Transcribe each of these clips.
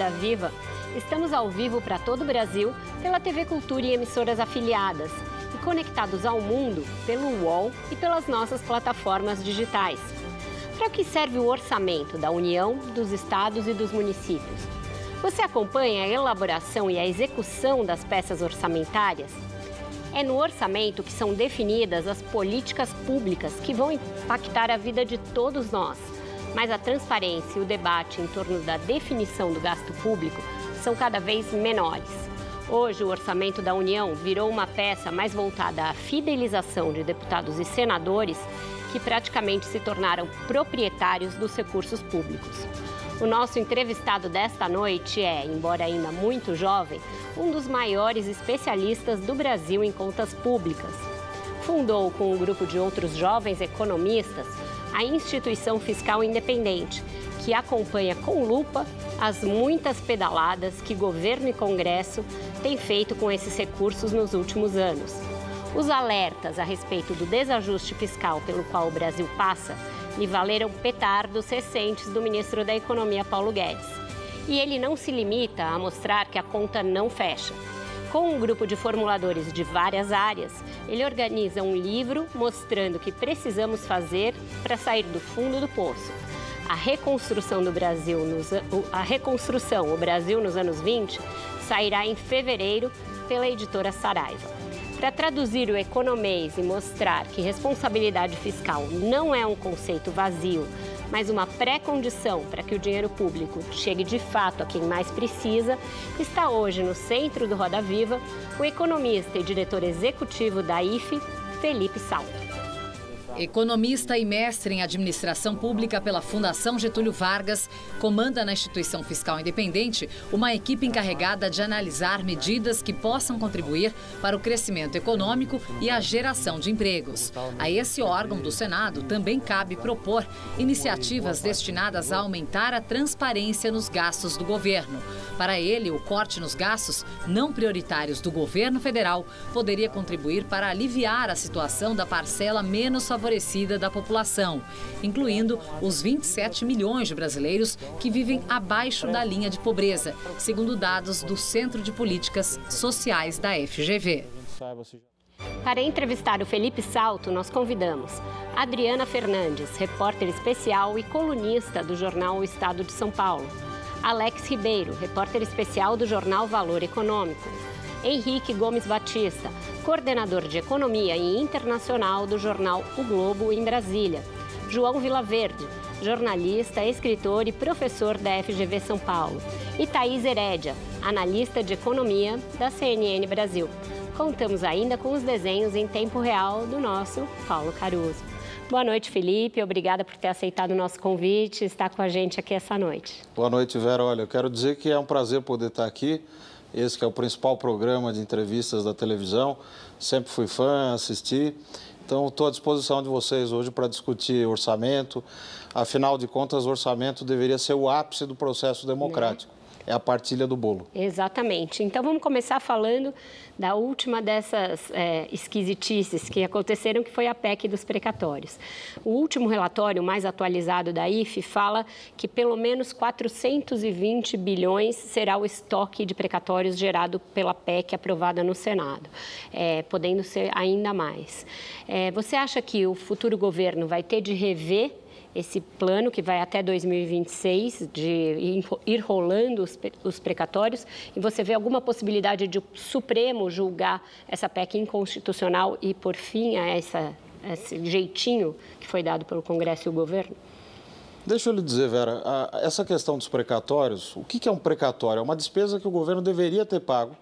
Roda Viva. Estamos ao vivo para todo o Brasil pela TV Cultura e emissoras afiliadas e conectados ao mundo pelo UOL e pelas nossas plataformas digitais. Para que serve o orçamento da União, dos estados e dos municípios? Você acompanha a elaboração e a execução das peças orçamentárias? É no orçamento que são definidas as políticas públicas que vão impactar a vida de todos nós mas a transparência e o debate em torno da definição do gasto público são cada vez menores. Hoje, o orçamento da União virou uma peça mais voltada à fidelização de deputados e senadores que praticamente se tornaram proprietários dos recursos públicos. O nosso entrevistado desta noite é, embora ainda muito jovem, um dos maiores especialistas do Brasil em contas públicas. Fundou, com um grupo de outros jovens economistas, a instituição fiscal independente, que acompanha com lupa as muitas pedaladas que governo e Congresso têm feito com esses recursos nos últimos anos. Os alertas a respeito do desajuste fiscal pelo qual o Brasil passa lhe valeram petardos recentes do ministro da Economia, Paulo Guedes. E ele não se limita a mostrar que a conta não fecha. Com um grupo de formuladores de várias áreas, ele organiza um livro mostrando o que precisamos fazer para sair do fundo do poço. A reconstrução do Brasil nos, a reconstrução o Brasil nos anos 20 sairá em fevereiro pela editora Saraiva. Para traduzir o economês e mostrar que responsabilidade fiscal não é um conceito vazio, mas uma pré-condição para que o dinheiro público chegue de fato a quem mais precisa, está hoje no centro do Roda Viva o economista e diretor executivo da IFE, Felipe Salto. Economista e mestre em administração pública pela Fundação Getúlio Vargas, comanda na instituição fiscal independente uma equipe encarregada de analisar medidas que possam contribuir para o crescimento econômico e a geração de empregos. A esse órgão do Senado também cabe propor iniciativas destinadas a aumentar a transparência nos gastos do governo. Para ele, o corte nos gastos não prioritários do governo federal poderia contribuir para aliviar a situação da parcela menos favorecida favorecida da população, incluindo os 27 milhões de brasileiros que vivem abaixo da linha de pobreza, segundo dados do Centro de Políticas Sociais da FGV. Para entrevistar o Felipe Salto, nós convidamos Adriana Fernandes, repórter especial e colunista do jornal O Estado de São Paulo, Alex Ribeiro, repórter especial do jornal Valor Econômico, Henrique Gomes Batista, coordenador de Economia e Internacional do jornal O Globo em Brasília. João Vilaverde, jornalista, escritor e professor da FGV São Paulo. E Thaís Herédia, analista de economia da CNN Brasil. Contamos ainda com os desenhos em tempo real do nosso Paulo Caruso. Boa noite, Felipe. Obrigada por ter aceitado o nosso convite e estar com a gente aqui essa noite. Boa noite, Vera. Olha, eu quero dizer que é um prazer poder estar aqui esse que é o principal programa de entrevistas da televisão. Sempre fui fã, assisti. Então, estou à disposição de vocês hoje para discutir orçamento. Afinal de contas, o orçamento deveria ser o ápice do processo democrático. É a partilha do bolo. Exatamente. Então vamos começar falando da última dessas é, esquisitices que aconteceram, que foi a PEC dos precatórios. O último relatório mais atualizado da IFE fala que pelo menos 420 bilhões será o estoque de precatórios gerado pela PEC aprovada no Senado, é, podendo ser ainda mais. É, você acha que o futuro governo vai ter de rever esse plano que vai até 2026 de ir rolando os, os precatórios e você vê alguma possibilidade de o Supremo julgar essa PEC inconstitucional e por fim a essa, esse jeitinho que foi dado pelo Congresso e o governo? Deixa eu lhe dizer, Vera, essa questão dos precatórios, o que é um precatório? É uma despesa que o governo deveria ter pago,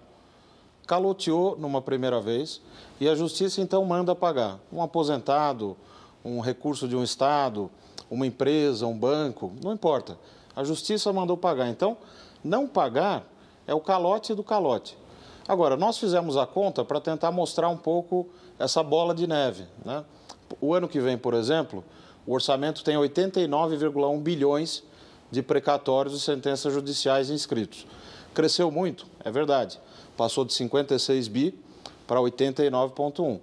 caloteou numa primeira vez e a justiça então manda pagar. Um aposentado, um recurso de um Estado, uma empresa, um banco, não importa. A justiça mandou pagar. Então, não pagar é o calote do calote. Agora, nós fizemos a conta para tentar mostrar um pouco essa bola de neve. Né? O ano que vem, por exemplo, o orçamento tem 89,1 bilhões de precatórios e sentenças judiciais inscritos. Cresceu muito, é verdade. Passou de 56 bi para 89,1.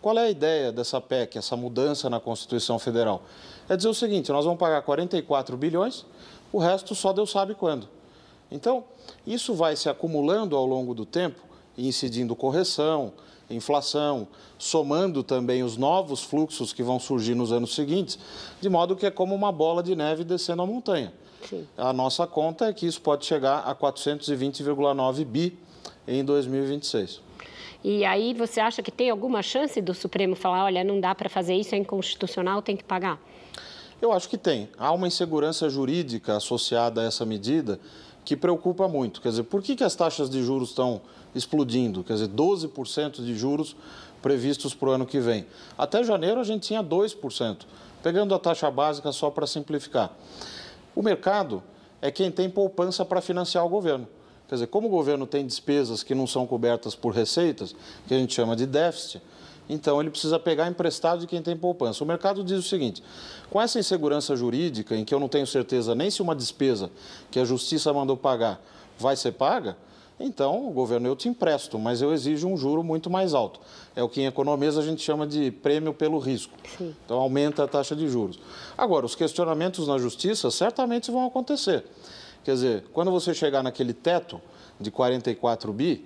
Qual é a ideia dessa PEC, essa mudança na Constituição Federal? É dizer o seguinte: nós vamos pagar 44 bilhões, o resto só Deus sabe quando. Então, isso vai se acumulando ao longo do tempo, incidindo correção, inflação, somando também os novos fluxos que vão surgir nos anos seguintes, de modo que é como uma bola de neve descendo a montanha. Sim. A nossa conta é que isso pode chegar a 420,9 bi em 2026. E aí você acha que tem alguma chance do Supremo falar, olha, não dá para fazer isso, é inconstitucional, tem que pagar? Eu acho que tem. Há uma insegurança jurídica associada a essa medida que preocupa muito. Quer dizer, por que, que as taxas de juros estão explodindo? Quer dizer, 12% de juros previstos para o ano que vem. Até janeiro a gente tinha 2%, pegando a taxa básica só para simplificar. O mercado é quem tem poupança para financiar o governo. Quer dizer, como o governo tem despesas que não são cobertas por receitas, que a gente chama de déficit, então ele precisa pegar emprestado de quem tem poupança. O mercado diz o seguinte: com essa insegurança jurídica, em que eu não tenho certeza nem se uma despesa que a justiça mandou pagar vai ser paga, então o governo eu te empresto, mas eu exijo um juro muito mais alto. É o que em economia a gente chama de prêmio pelo risco. Sim. Então aumenta a taxa de juros. Agora, os questionamentos na justiça certamente vão acontecer. Quer dizer, quando você chegar naquele teto de 44 bi,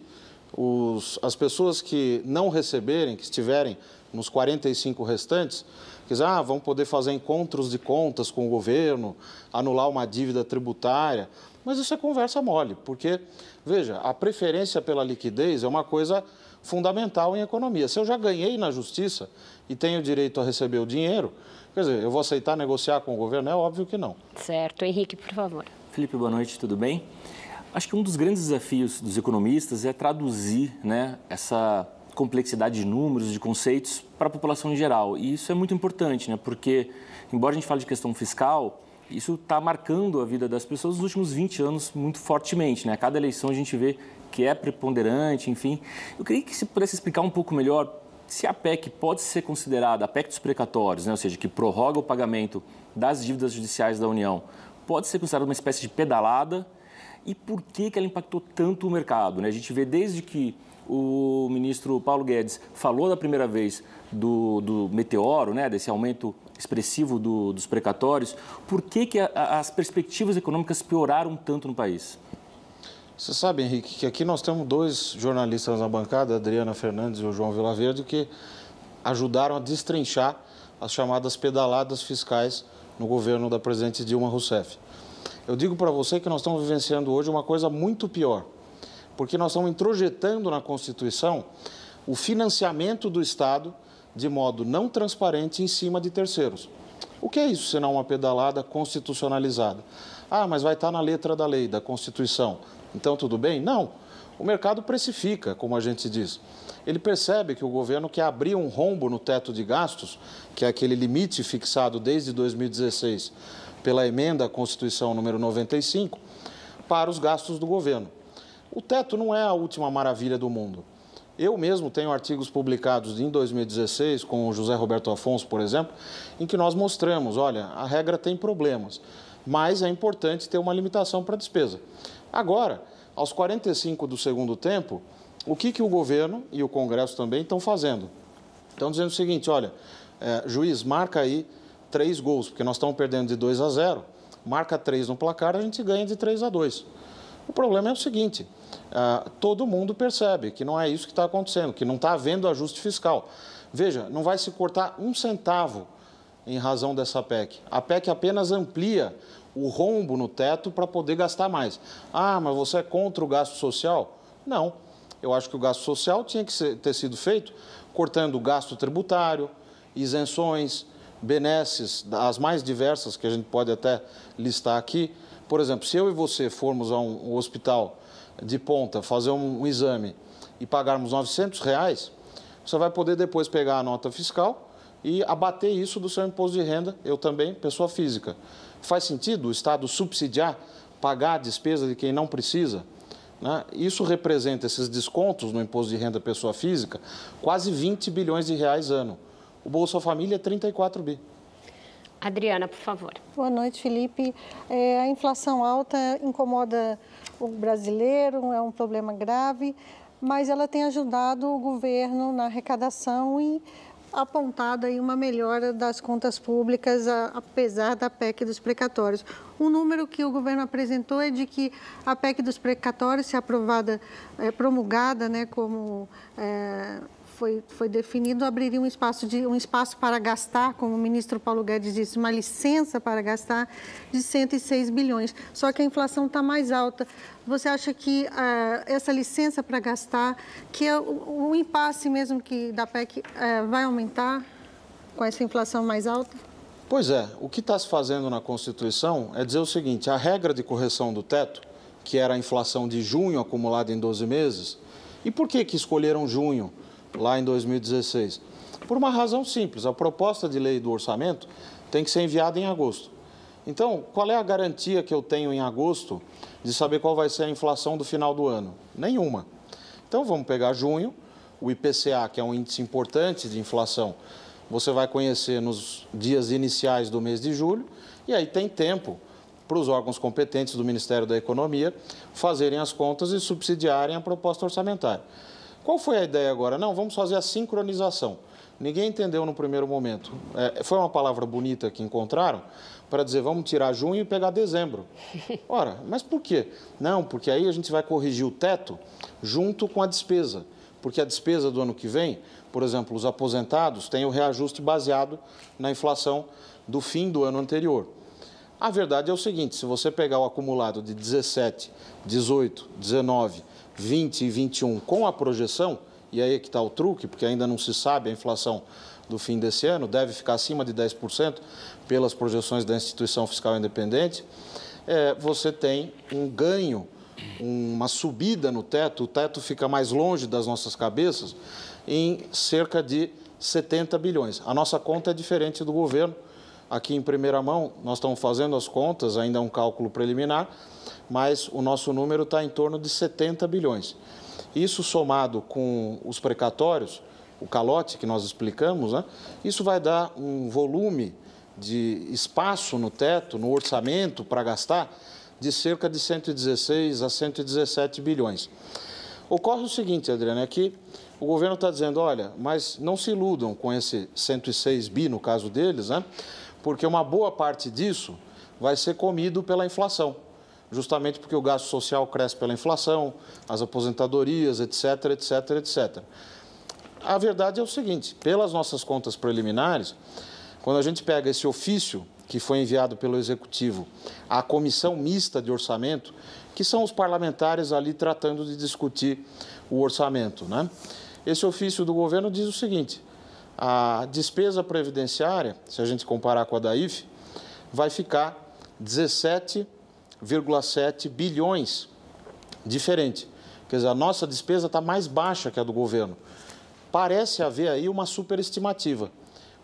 os, as pessoas que não receberem, que estiverem nos 45 restantes, dizer, ah, vão poder fazer encontros de contas com o governo, anular uma dívida tributária. Mas isso é conversa mole, porque, veja, a preferência pela liquidez é uma coisa fundamental em economia. Se eu já ganhei na justiça e tenho direito a receber o dinheiro, quer dizer, eu vou aceitar negociar com o governo? É óbvio que não. Certo. Henrique, por favor. Felipe, boa noite, tudo bem? Acho que um dos grandes desafios dos economistas é traduzir né, essa complexidade de números, de conceitos para a população em geral. E isso é muito importante, né, porque, embora a gente fale de questão fiscal, isso está marcando a vida das pessoas nos últimos 20 anos muito fortemente. Né? A cada eleição a gente vê que é preponderante, enfim. Eu queria que você pudesse explicar um pouco melhor se a PEC pode ser considerada, a PEC dos precatórios, né? ou seja, que prorroga o pagamento das dívidas judiciais da União, pode ser considerada uma espécie de pedalada e por que, que ela impactou tanto o mercado. Né? A gente vê desde que o ministro Paulo Guedes falou da primeira vez do, do meteoro, né, desse aumento expressivo do, dos precatórios, por que, que a, as perspectivas econômicas pioraram tanto no país? Você sabe, Henrique, que aqui nós temos dois jornalistas na bancada, Adriana Fernandes e o João Vilaverde, que ajudaram a destrinchar as chamadas pedaladas fiscais no governo da presidente Dilma Rousseff. Eu digo para você que nós estamos vivenciando hoje uma coisa muito pior, porque nós estamos introjetando na Constituição o financiamento do Estado de modo não transparente em cima de terceiros. O que é isso, senão uma pedalada constitucionalizada? Ah, mas vai estar na letra da lei, da Constituição. Então tudo bem? Não. O mercado precifica, como a gente diz. Ele percebe que o governo quer abrir um rombo no teto de gastos, que é aquele limite fixado desde 2016 pela emenda à Constituição número 95, para os gastos do governo. O teto não é a última maravilha do mundo. Eu mesmo tenho artigos publicados em 2016 com o José Roberto Afonso, por exemplo, em que nós mostramos, olha, a regra tem problemas, mas é importante ter uma limitação para a despesa. Agora, aos 45 do segundo tempo, o que, que o governo e o Congresso também estão fazendo? Estão dizendo o seguinte, olha, é, juiz, marca aí três gols, porque nós estamos perdendo de 2 a 0, marca três no placar, a gente ganha de 3 a 2. O problema é o seguinte: uh, todo mundo percebe que não é isso que está acontecendo, que não está havendo ajuste fiscal. Veja, não vai se cortar um centavo em razão dessa PEC. A PEC apenas amplia o rombo no teto para poder gastar mais. Ah, mas você é contra o gasto social? Não. Eu acho que o gasto social tinha que ser, ter sido feito cortando o gasto tributário, isenções, benesses, as mais diversas que a gente pode até listar aqui. Por exemplo, se eu e você formos a um, hospital de ponta fazer um, um, exame e pagarmos 900 reais, você vai poder depois pegar a nota fiscal e abater isso do seu imposto de renda, eu também, pessoa física. Faz sentido o Estado subsidiar, pagar a despesa de quem não precisa? Né? Isso representa esses descontos no imposto de renda pessoa física, quase 20 bilhões de reais ano. O Bolsa Família é 34 bi. Adriana, por favor. Boa noite, Felipe. É, a inflação alta incomoda o brasileiro, é um problema grave, mas ela tem ajudado o governo na arrecadação e apontado aí uma melhora das contas públicas, apesar da PEC dos precatórios. O número que o governo apresentou é de que a PEC dos precatórios, se aprovada, é, promulgada, né, como é, foi, foi definido, abriria um espaço, de, um espaço para gastar, como o ministro Paulo Guedes disse, uma licença para gastar de 106 bilhões. Só que a inflação está mais alta. Você acha que uh, essa licença para gastar, que é o, o, impasse mesmo que da PEC uh, vai aumentar com essa inflação mais alta? Pois é, o que está se fazendo na Constituição é dizer o seguinte: a regra de correção do teto, que era a inflação de junho acumulada em 12 meses, e por que, que escolheram junho? Lá em 2016? Por uma razão simples: a proposta de lei do orçamento tem que ser enviada em agosto. Então, qual é a garantia que eu tenho em agosto de saber qual vai ser a inflação do final do ano? Nenhuma. Então, vamos pegar junho, o IPCA, que é um índice importante de inflação, você vai conhecer nos dias iniciais do mês de julho, e aí tem tempo para os órgãos competentes do Ministério da Economia fazerem as contas e subsidiarem a proposta orçamentária. Qual foi a ideia agora? Não, vamos fazer a sincronização. Ninguém entendeu no primeiro momento. É, foi uma palavra bonita que encontraram para dizer vamos tirar junho e pegar dezembro. Ora, mas por quê? Não, porque aí a gente vai corrigir o teto junto com a despesa. Porque a despesa do ano que vem, por exemplo, os aposentados têm o reajuste baseado na inflação do fim do ano anterior. A verdade é o seguinte: se você pegar o acumulado de 17, 18, 19 20 e 21 com a projeção, e aí é que está o truque, porque ainda não se sabe a inflação do fim desse ano, deve ficar acima de 10% pelas projeções da instituição fiscal independente, é, você tem um ganho, uma subida no teto, o teto fica mais longe das nossas cabeças, em cerca de 70 bilhões. A nossa conta é diferente do governo. Aqui em primeira mão, nós estamos fazendo as contas, ainda é um cálculo preliminar, mas o nosso número está em torno de 70 bilhões. Isso somado com os precatórios, o calote que nós explicamos, né, isso vai dar um volume de espaço no teto, no orçamento para gastar, de cerca de 116 a 117 bilhões. Ocorre o seguinte, Adriana, é que o governo está dizendo, olha, mas não se iludam com esse 106 bi, no caso deles, né? porque uma boa parte disso vai ser comido pela inflação justamente porque o gasto social cresce pela inflação, as aposentadorias, etc, etc, etc. A verdade é o seguinte: pelas nossas contas preliminares, quando a gente pega esse ofício que foi enviado pelo Executivo à Comissão Mista de Orçamento, que são os parlamentares ali tratando de discutir o orçamento, né? Esse ofício do governo diz o seguinte: a despesa previdenciária, se a gente comparar com a da IFE, vai ficar 17 1,7 bilhões diferente. Quer dizer, a nossa despesa está mais baixa que a do governo. Parece haver aí uma superestimativa.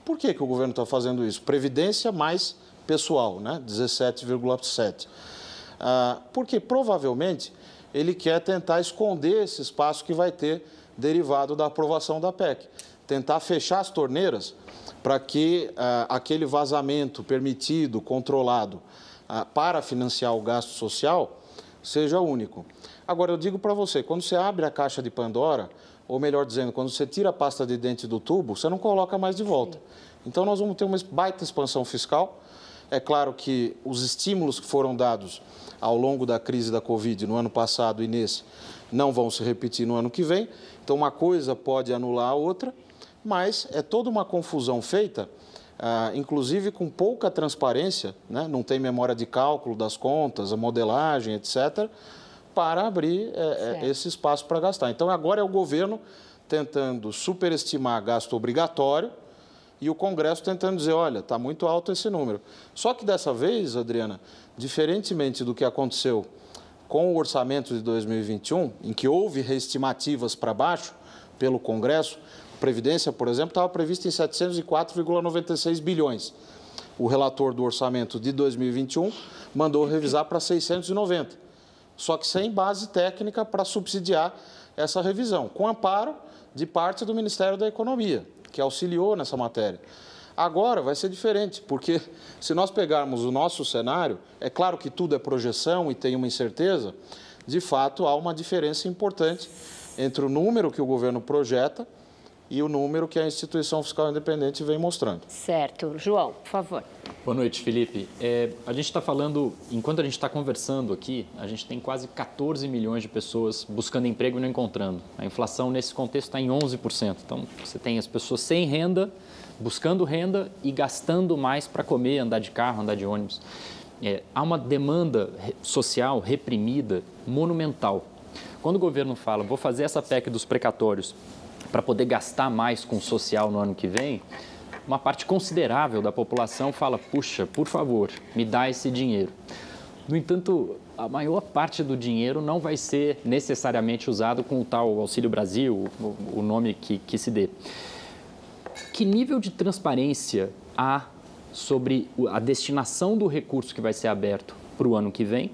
Por que, que o governo está fazendo isso? Previdência mais pessoal, né? 17,7. Ah, porque provavelmente ele quer tentar esconder esse espaço que vai ter derivado da aprovação da PEC. Tentar fechar as torneiras para que ah, aquele vazamento permitido, controlado, para financiar o gasto social seja único. Agora, eu digo para você, quando você abre a caixa de Pandora, ou melhor dizendo, quando você tira a pasta de dente do tubo, você não coloca mais de volta. Então, nós vamos ter uma baita expansão fiscal. É claro que os estímulos que foram dados ao longo da crise da Covid no ano passado e nesse não vão se repetir no ano que vem. Então, uma coisa pode anular a outra, mas é toda uma confusão feita ah, inclusive com pouca transparência, né? não tem memória de cálculo das contas, a modelagem, etc., para abrir é, esse espaço para gastar. Então, agora é o governo tentando superestimar gasto obrigatório e o Congresso tentando dizer, olha, está muito alto esse número. Só que dessa vez, Adriana, diferentemente do que aconteceu com o orçamento de 2021, em que houve reestimativas para baixo pelo Congresso, Previdência, por exemplo, estava prevista em 704,96 bilhões. O relator do orçamento de 2021 mandou revisar para 690, só que sem base técnica para subsidiar essa revisão, com amparo de parte do Ministério da Economia, que auxiliou nessa matéria. Agora vai ser diferente, porque se nós pegarmos o nosso cenário, é claro que tudo é projeção e tem uma incerteza, de fato há uma diferença importante entre o número que o governo projeta e o número que a instituição fiscal independente vem mostrando. Certo. João, por favor. Boa noite, Felipe. É, a gente está falando, enquanto a gente está conversando aqui, a gente tem quase 14 milhões de pessoas buscando emprego e não encontrando. A inflação nesse contexto está em 11%. Então, você tem as pessoas sem renda, buscando renda e gastando mais para comer, andar de carro, andar de ônibus. É, há uma demanda social reprimida monumental. Quando o governo fala, vou fazer essa PEC dos precatórios para poder gastar mais com o social no ano que vem, uma parte considerável da população fala: puxa, por favor, me dá esse dinheiro. No entanto, a maior parte do dinheiro não vai ser necessariamente usado com o tal Auxílio Brasil, o nome que, que se dê. Que nível de transparência há sobre a destinação do recurso que vai ser aberto para o ano que vem?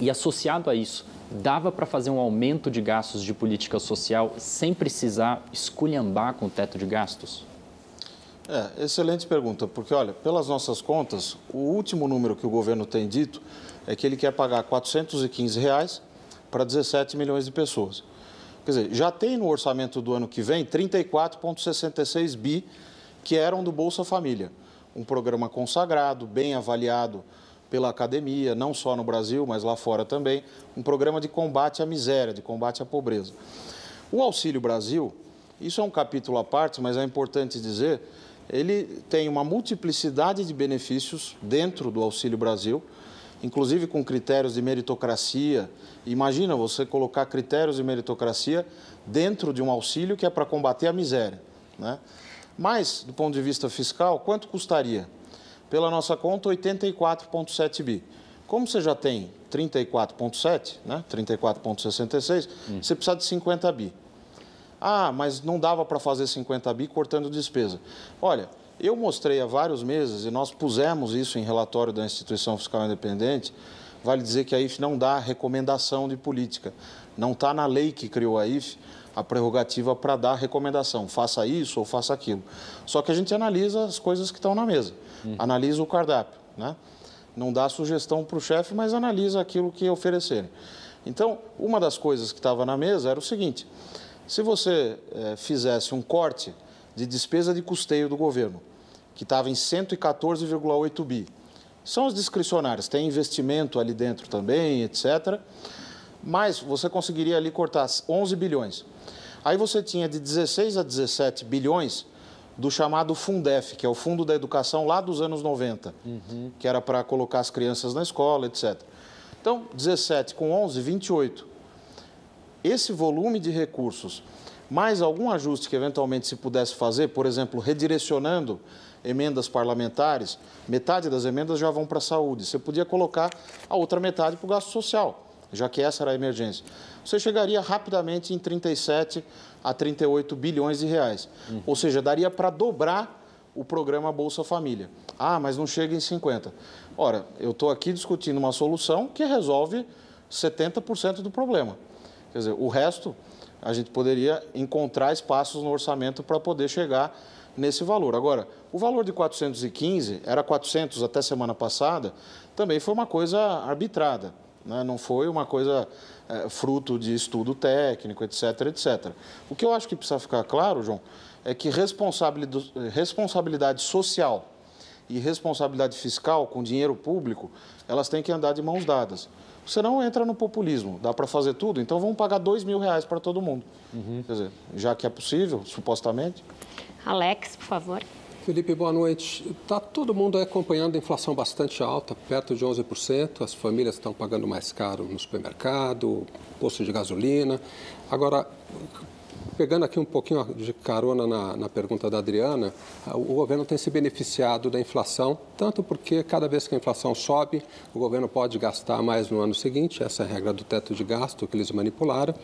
E associado a isso, dava para fazer um aumento de gastos de política social sem precisar esculhambar com o teto de gastos? É, excelente pergunta, porque olha, pelas nossas contas, o último número que o governo tem dito é que ele quer pagar 415 reais para 17 milhões de pessoas. Quer dizer, já tem no orçamento do ano que vem 34,66 bi que eram do Bolsa Família, um programa consagrado, bem avaliado pela academia, não só no Brasil, mas lá fora também, um programa de combate à miséria, de combate à pobreza. O Auxílio Brasil, isso é um capítulo à parte, mas é importante dizer, ele tem uma multiplicidade de benefícios dentro do Auxílio Brasil, inclusive com critérios de meritocracia. Imagina você colocar critérios de meritocracia dentro de um auxílio que é para combater a miséria. Né? Mas, do ponto de vista fiscal, quanto custaria? Pela nossa conta, 84,7 bi. Como você já tem 34,7, né? 34,66, hum. você precisa de 50 bi. Ah, mas não dava para fazer 50 bi cortando despesa. Olha, eu mostrei há vários meses, e nós pusemos isso em relatório da Instituição Fiscal Independente, vale dizer que a IFE não dá recomendação de política. Não está na lei que criou a IFE a prerrogativa para dar recomendação, faça isso ou faça aquilo. Só que a gente analisa as coisas que estão na mesa uhum. analisa o cardápio, né? Não dá sugestão para o chefe, mas analisa aquilo que oferecerem. Então, uma das coisas que estava na mesa era o seguinte: se você é, fizesse um corte de despesa de custeio do governo, que estava em 114,8 bi, são as discricionárias, tem investimento ali dentro também, etc. Mas você conseguiria ali cortar 11 bilhões. Aí você tinha de 16 a 17 bilhões do chamado Fundef, que é o Fundo da Educação lá dos anos 90, uhum. que era para colocar as crianças na escola, etc. Então, 17 com 11, 28. Esse volume de recursos, mais algum ajuste que eventualmente se pudesse fazer, por exemplo, redirecionando emendas parlamentares, metade das emendas já vão para a saúde. Você podia colocar a outra metade para o gasto social, já que essa era a emergência. Você chegaria rapidamente em 37 a 38 bilhões de reais. Uhum. Ou seja, daria para dobrar o programa Bolsa Família. Ah, mas não chega em 50. Ora, eu estou aqui discutindo uma solução que resolve 70% do problema. Quer dizer, o resto a gente poderia encontrar espaços no orçamento para poder chegar nesse valor. Agora, o valor de 415 era 400 até semana passada, também foi uma coisa arbitrada, né? não foi uma coisa é, fruto de estudo técnico, etc, etc. O que eu acho que precisa ficar claro, João, é que responsabilidade, responsabilidade social e responsabilidade fiscal com dinheiro público, elas têm que andar de mãos dadas. Você não entra no populismo, dá para fazer tudo, então vamos pagar dois mil reais para todo mundo. Uhum. Quer dizer, já que é possível, supostamente. Alex, por favor. Felipe, boa noite. Está todo mundo acompanhando a inflação bastante alta, perto de 11%. As famílias estão pagando mais caro no supermercado, posto de gasolina. Agora, pegando aqui um pouquinho de carona na, na, pergunta da Adriana, o governo tem se beneficiado da inflação, tanto porque cada vez que a inflação sobe, o governo pode gastar mais no ano seguinte, essa é a regra do teto de gasto que eles manipularam,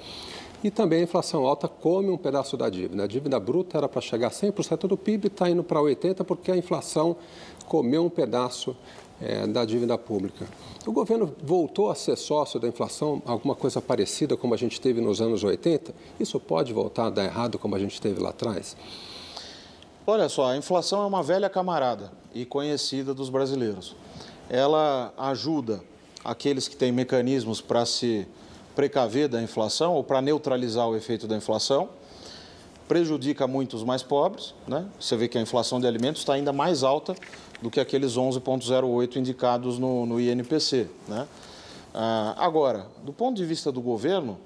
E também a inflação alta come um pedaço da dívida. A dívida bruta era para chegar a 100% do PIB, está indo para 80% porque a inflação comeu um pedaço é, da dívida pública. O governo voltou a ser sócio da inflação, alguma coisa parecida como a gente teve nos anos 80? Isso pode voltar a dar errado como a gente teve lá atrás? Olha só, a inflação é uma velha camarada e conhecida dos brasileiros. Ela ajuda aqueles que têm mecanismos para se precaver da inflação ou para neutralizar o efeito da inflação, prejudica muito os mais pobres. Né? Você vê que a inflação de alimentos está ainda mais alta do que aqueles 11,08 indicados no, no INPC. Né? Ah, agora, do ponto de vista do governo,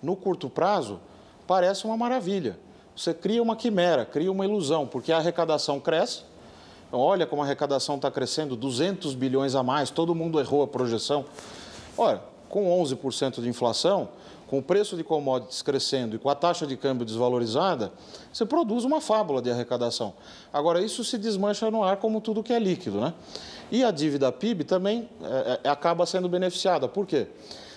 no curto prazo, parece uma maravilha. Você cria uma quimera, cria uma ilusão, porque a arrecadação cresce. Olha como a arrecadação está crescendo, 200 bilhões a mais, todo mundo errou a projeção. Olha, com 11% de inflação, com o preço de commodities crescendo e com a taxa de câmbio desvalorizada, você produz uma fábula de arrecadação. Agora, isso se desmancha no ar como tudo que é líquido. Né? E a dívida PIB também é, é, acaba sendo beneficiada. Por quê?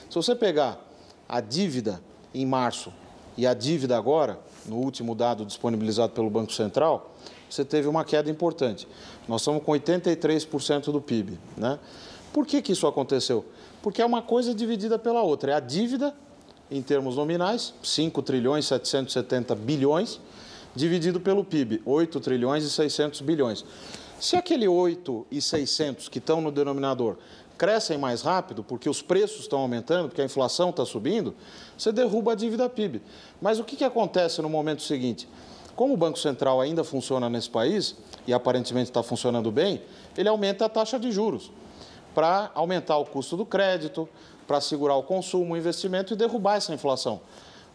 Se você pegar a dívida em março e a dívida agora, no último dado disponibilizado pelo Banco Central, você teve uma queda importante. Nós estamos com 83% do PIB. Né? Por que, que isso aconteceu? Porque é uma coisa dividida pela outra. É a dívida, em termos nominais, 5 trilhões 770 bilhões, dividido pelo PIB, 8 trilhões e 600 bilhões. Se aquele 8 e 600 que estão no denominador crescem mais rápido, porque os preços estão aumentando, porque a inflação está subindo, você derruba a dívida PIB. Mas o que, que acontece no momento seguinte? Como o Banco Central ainda funciona nesse país, e aparentemente está funcionando bem, ele aumenta a taxa de juros para aumentar o custo do crédito, para segurar o consumo, o investimento e derrubar essa inflação.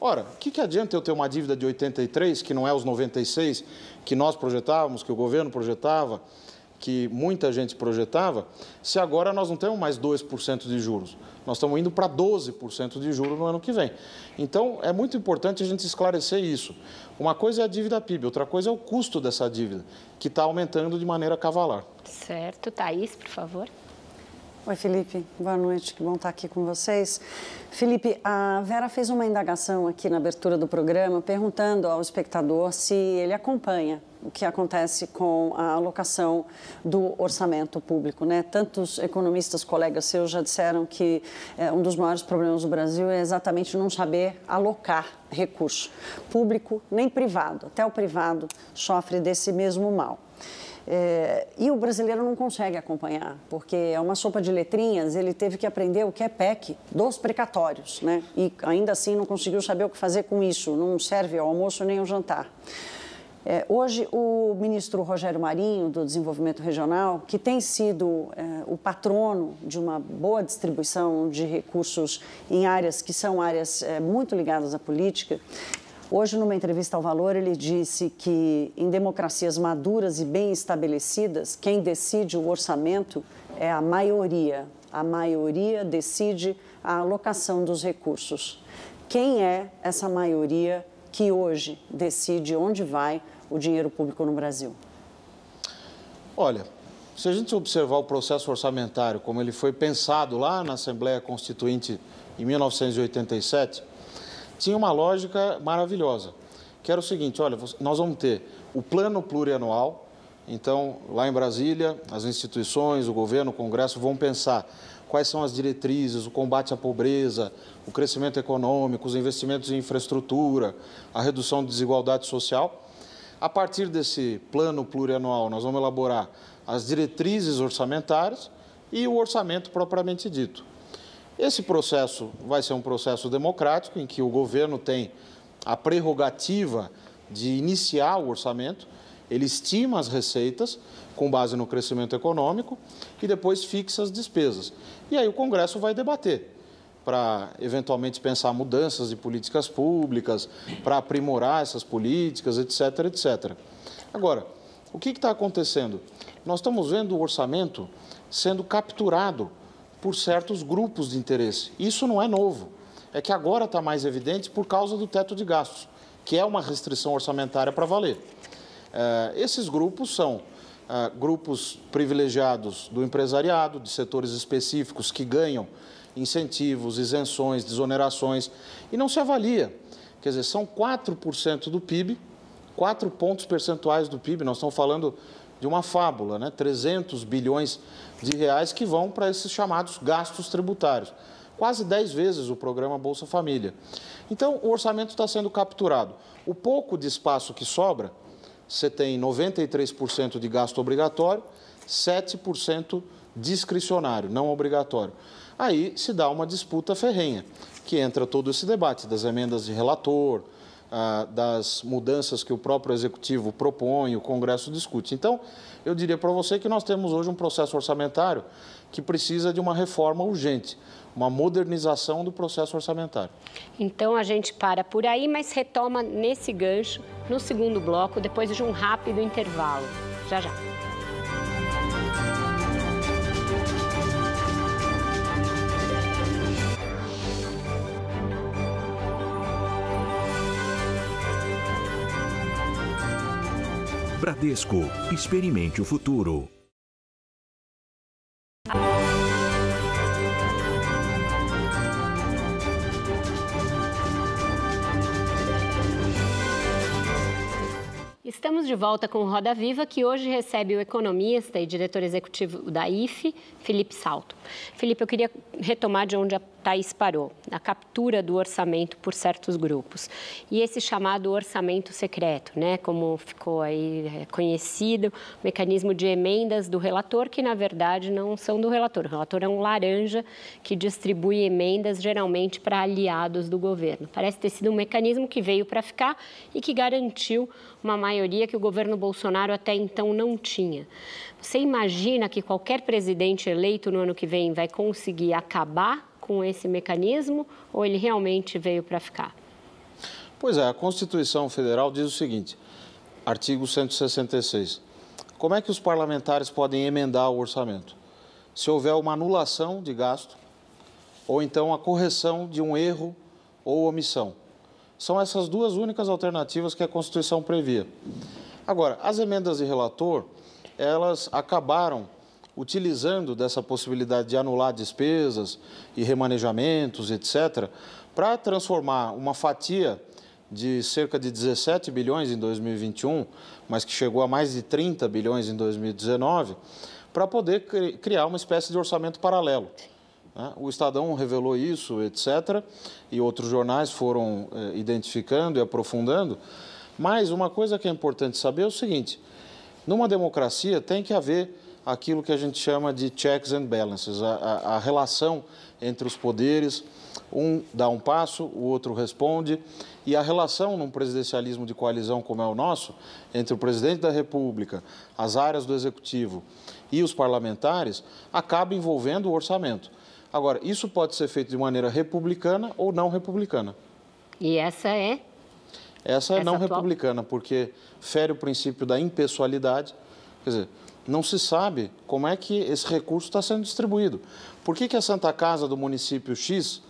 Ora, o que, que adianta eu ter uma dívida de 83, que não é os 96 que nós projetávamos, que o governo projetava, que muita gente projetava, se agora nós não temos mais 2% de juros. Nós estamos indo para 12% de juros no ano que vem. Então, é muito importante a gente esclarecer isso. Uma coisa é a dívida PIB, outra coisa é o custo dessa dívida, que está aumentando de maneira cavalar. Certo. Thaís, por favor. Oi, Felipe. Boa noite. Que bom estar aqui com vocês. Felipe, a Vera fez uma indagação aqui na abertura do programa, perguntando ao espectador se ele acompanha o que acontece com a alocação do orçamento público. Né? Tantos economistas, colegas seus, já disseram que é, um dos maiores problemas do Brasil é exatamente não saber alocar recurso público nem privado. Até o privado sofre desse mesmo mal. É, e o brasileiro não consegue acompanhar, porque é uma sopa de letrinhas, ele teve que aprender o que é PEC dos precatórios, né? E ainda assim não conseguiu saber o que fazer com isso, não serve ao almoço nem ao jantar. É, hoje, o ministro Rogério Marinho, do Desenvolvimento Regional, que tem sido é, o patrono de uma boa distribuição de recursos em áreas que são áreas é, muito ligadas à política, Hoje, numa entrevista ao Valor, ele disse que em democracias maduras e bem estabelecidas, quem decide o orçamento é a maioria. A maioria decide a alocação dos recursos. Quem é essa maioria que hoje decide onde vai o dinheiro público no Brasil? Olha, se a gente observar o processo orçamentário como ele foi pensado lá na Assembleia Constituinte em 1987, tinha uma lógica maravilhosa, que era o seguinte, olha, nós vamos ter o plano plurianual, então, lá em Brasília, as instituições, o governo, o Congresso vão pensar quais são as diretrizes, o combate à pobreza, o crescimento econômico, os investimentos em infraestrutura, a redução de desigualdade social. A partir desse plano plurianual, nós vamos elaborar as diretrizes orçamentárias e o orçamento propriamente dito. Esse processo vai ser um processo democrático, em que o governo tem a prerrogativa de iniciar o orçamento, ele estima as receitas com base no crescimento econômico e depois fixa as despesas. E aí o Congresso vai debater para eventualmente pensar mudanças de políticas públicas, para aprimorar essas políticas, etc, etc. Agora, o que está acontecendo? Nós estamos vendo o orçamento sendo capturado por certos grupos de interesse. Isso não é novo. É que agora está mais evidente por causa do teto de gastos, que é uma restrição orçamentária para valer. É, esses grupos são é, grupos privilegiados do empresariado, de setores específicos que ganham incentivos, isenções, desonerações, e não se avalia Quer dizer, são 4% do PIB, 4 pontos percentuais do PIB. Nós estamos falando de uma fábula, né? 300 bilhões de reais que vão para esses chamados gastos tributários. Quase 10 vezes o programa Bolsa Família. Então, o orçamento está sendo capturado. O pouco de espaço que sobra, você tem 93% de gasto obrigatório, 7% discricionário, não obrigatório. Aí se dá uma disputa ferrenha, que entra todo esse debate das emendas de relator, das mudanças que o próprio executivo propõe, o Congresso discute. Então, eu diria para você que nós temos hoje um processo orçamentário que precisa de uma reforma urgente, uma modernização do processo orçamentário. Então a gente para por aí, mas retoma nesse gancho no segundo bloco, depois de um rápido intervalo. Já já. Bradesco, experimente o futuro. Estamos de volta com o Roda Viva, que hoje recebe o economista e diretor executivo da IFE, Felipe Salto. Felipe, eu queria retomar de onde a Thaís parou, a captura do orçamento por certos grupos. E esse chamado orçamento secreto, né, como ficou aí é, conhecido, mecanismo de emendas do relator, que na verdade não são do relator. O relator é um laranja que distribui emendas geralmente para aliados do governo. Parece ter sido um mecanismo que veio para ficar e que garantiu uma maioria que o governo Bolsonaro até então não tinha. Você imagina que qualquer presidente eleito no ano que vem vai conseguir acabar com esse mecanismo ou ele realmente veio para ficar? Pois é, a Constituição Federal diz o seguinte, artigo 166. Como é que os parlamentares podem emendar o orçamento? Se houver uma anulação de gasto ou então a correção de um erro ou omissão. São essas duas únicas alternativas que a Constituição previa. Agora, as emendas de relator, elas acabaram utilizando dessa possibilidade de anular despesas e remanejamentos, etc., para transformar uma fatia de cerca de 17 bilhões em 2021, mas que chegou a mais de 30 bilhões em 2019, para poder criar uma espécie de orçamento paralelo. Né? O Estadão revelou isso, etc., e outros jornais foram eh, identificando e aprofundando. Mas uma coisa que é importante saber é o seguinte: numa democracia tem que haver aquilo que a gente chama de checks and balances, a, a, a relação entre os poderes, um dá um passo, o outro responde, e a relação num presidencialismo de coalizão como é o nosso, entre o presidente da República, as áreas do executivo e os parlamentares, acaba envolvendo o orçamento. Agora, isso pode ser feito de maneira republicana ou não republicana. E essa é? Essa é essa não atual... republicana, porque fere o princípio da impessoalidade. Quer dizer, não se sabe como é que esse recurso está sendo distribuído. Por que, que a Santa Casa do município X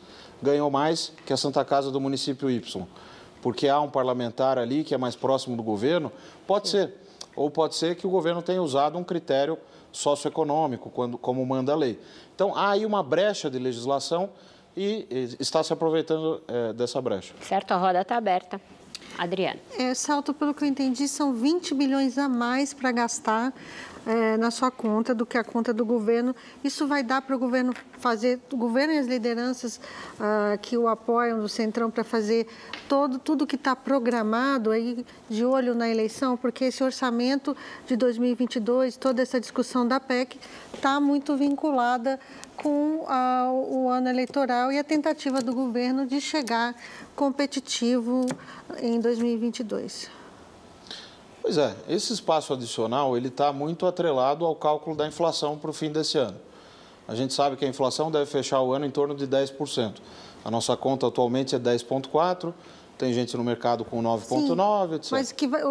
ganhou mais que a Santa Casa do município Y? Porque há um parlamentar ali que é mais próximo do governo? Pode ser. Ou pode ser que o governo tenha usado um critério socioeconômico, quando, como manda a lei. Então, há aí uma brecha de legislação e está se aproveitando é, dessa brecha. Certo, a roda está aberta. Adriana. É, Salto, pelo que eu entendi, são 20 bilhões a mais para gastar é, na sua conta do que a conta do governo. Isso vai dar para o governo fazer, o governo e as lideranças ah, que o apoiam do Centrão para fazer todo, tudo que está programado aí de olho na eleição, porque esse orçamento de 2022, toda essa discussão da PEC está muito vinculada com ah, o ano eleitoral e a tentativa do governo de chegar competitivo em 2022. Pois é, esse espaço adicional ele está muito atrelado ao cálculo da inflação para o fim desse ano. A gente sabe que a inflação deve fechar o ano em torno de 10%. A nossa conta atualmente é 10,4%, tem gente no mercado com 9,9, etc. Mas que vai,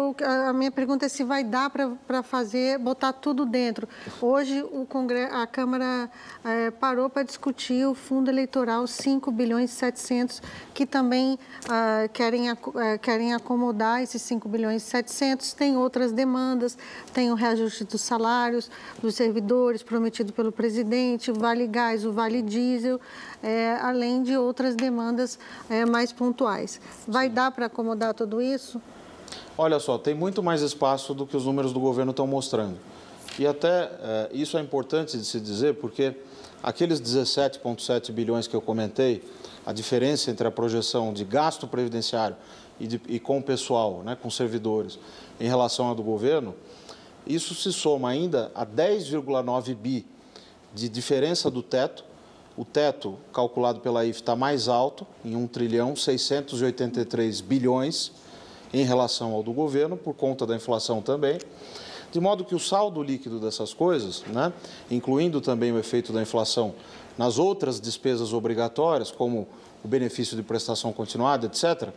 a minha pergunta é se vai dar para fazer, botar tudo dentro. Hoje o Congresso, a Câmara é, parou para discutir o fundo eleitoral 5 bilhões e 700, que também ah, querem, é, querem acomodar esses 5 bilhões e 700. Tem outras demandas, tem o reajuste dos salários dos servidores prometido pelo presidente, o Vale Gás, o Vale Diesel, é, além de outras demandas é, mais pontuais. Vai vai dar para acomodar tudo isso? Olha só, tem muito mais espaço do que os números do governo estão mostrando. E até é, isso é importante de se dizer, porque aqueles 17,7 bilhões que eu comentei, a diferença entre a projeção de gasto previdenciário e, de, e com o pessoal, né, com servidores, em relação ao do governo, isso se soma ainda a 10,9 bi de diferença do teto. O teto calculado pela IF está mais alto, em 1 trilhão 683 bilhões em relação ao do governo, por conta da inflação também. De modo que o saldo líquido dessas coisas, né, incluindo também o efeito da inflação nas outras despesas obrigatórias, como o benefício de prestação continuada, etc.,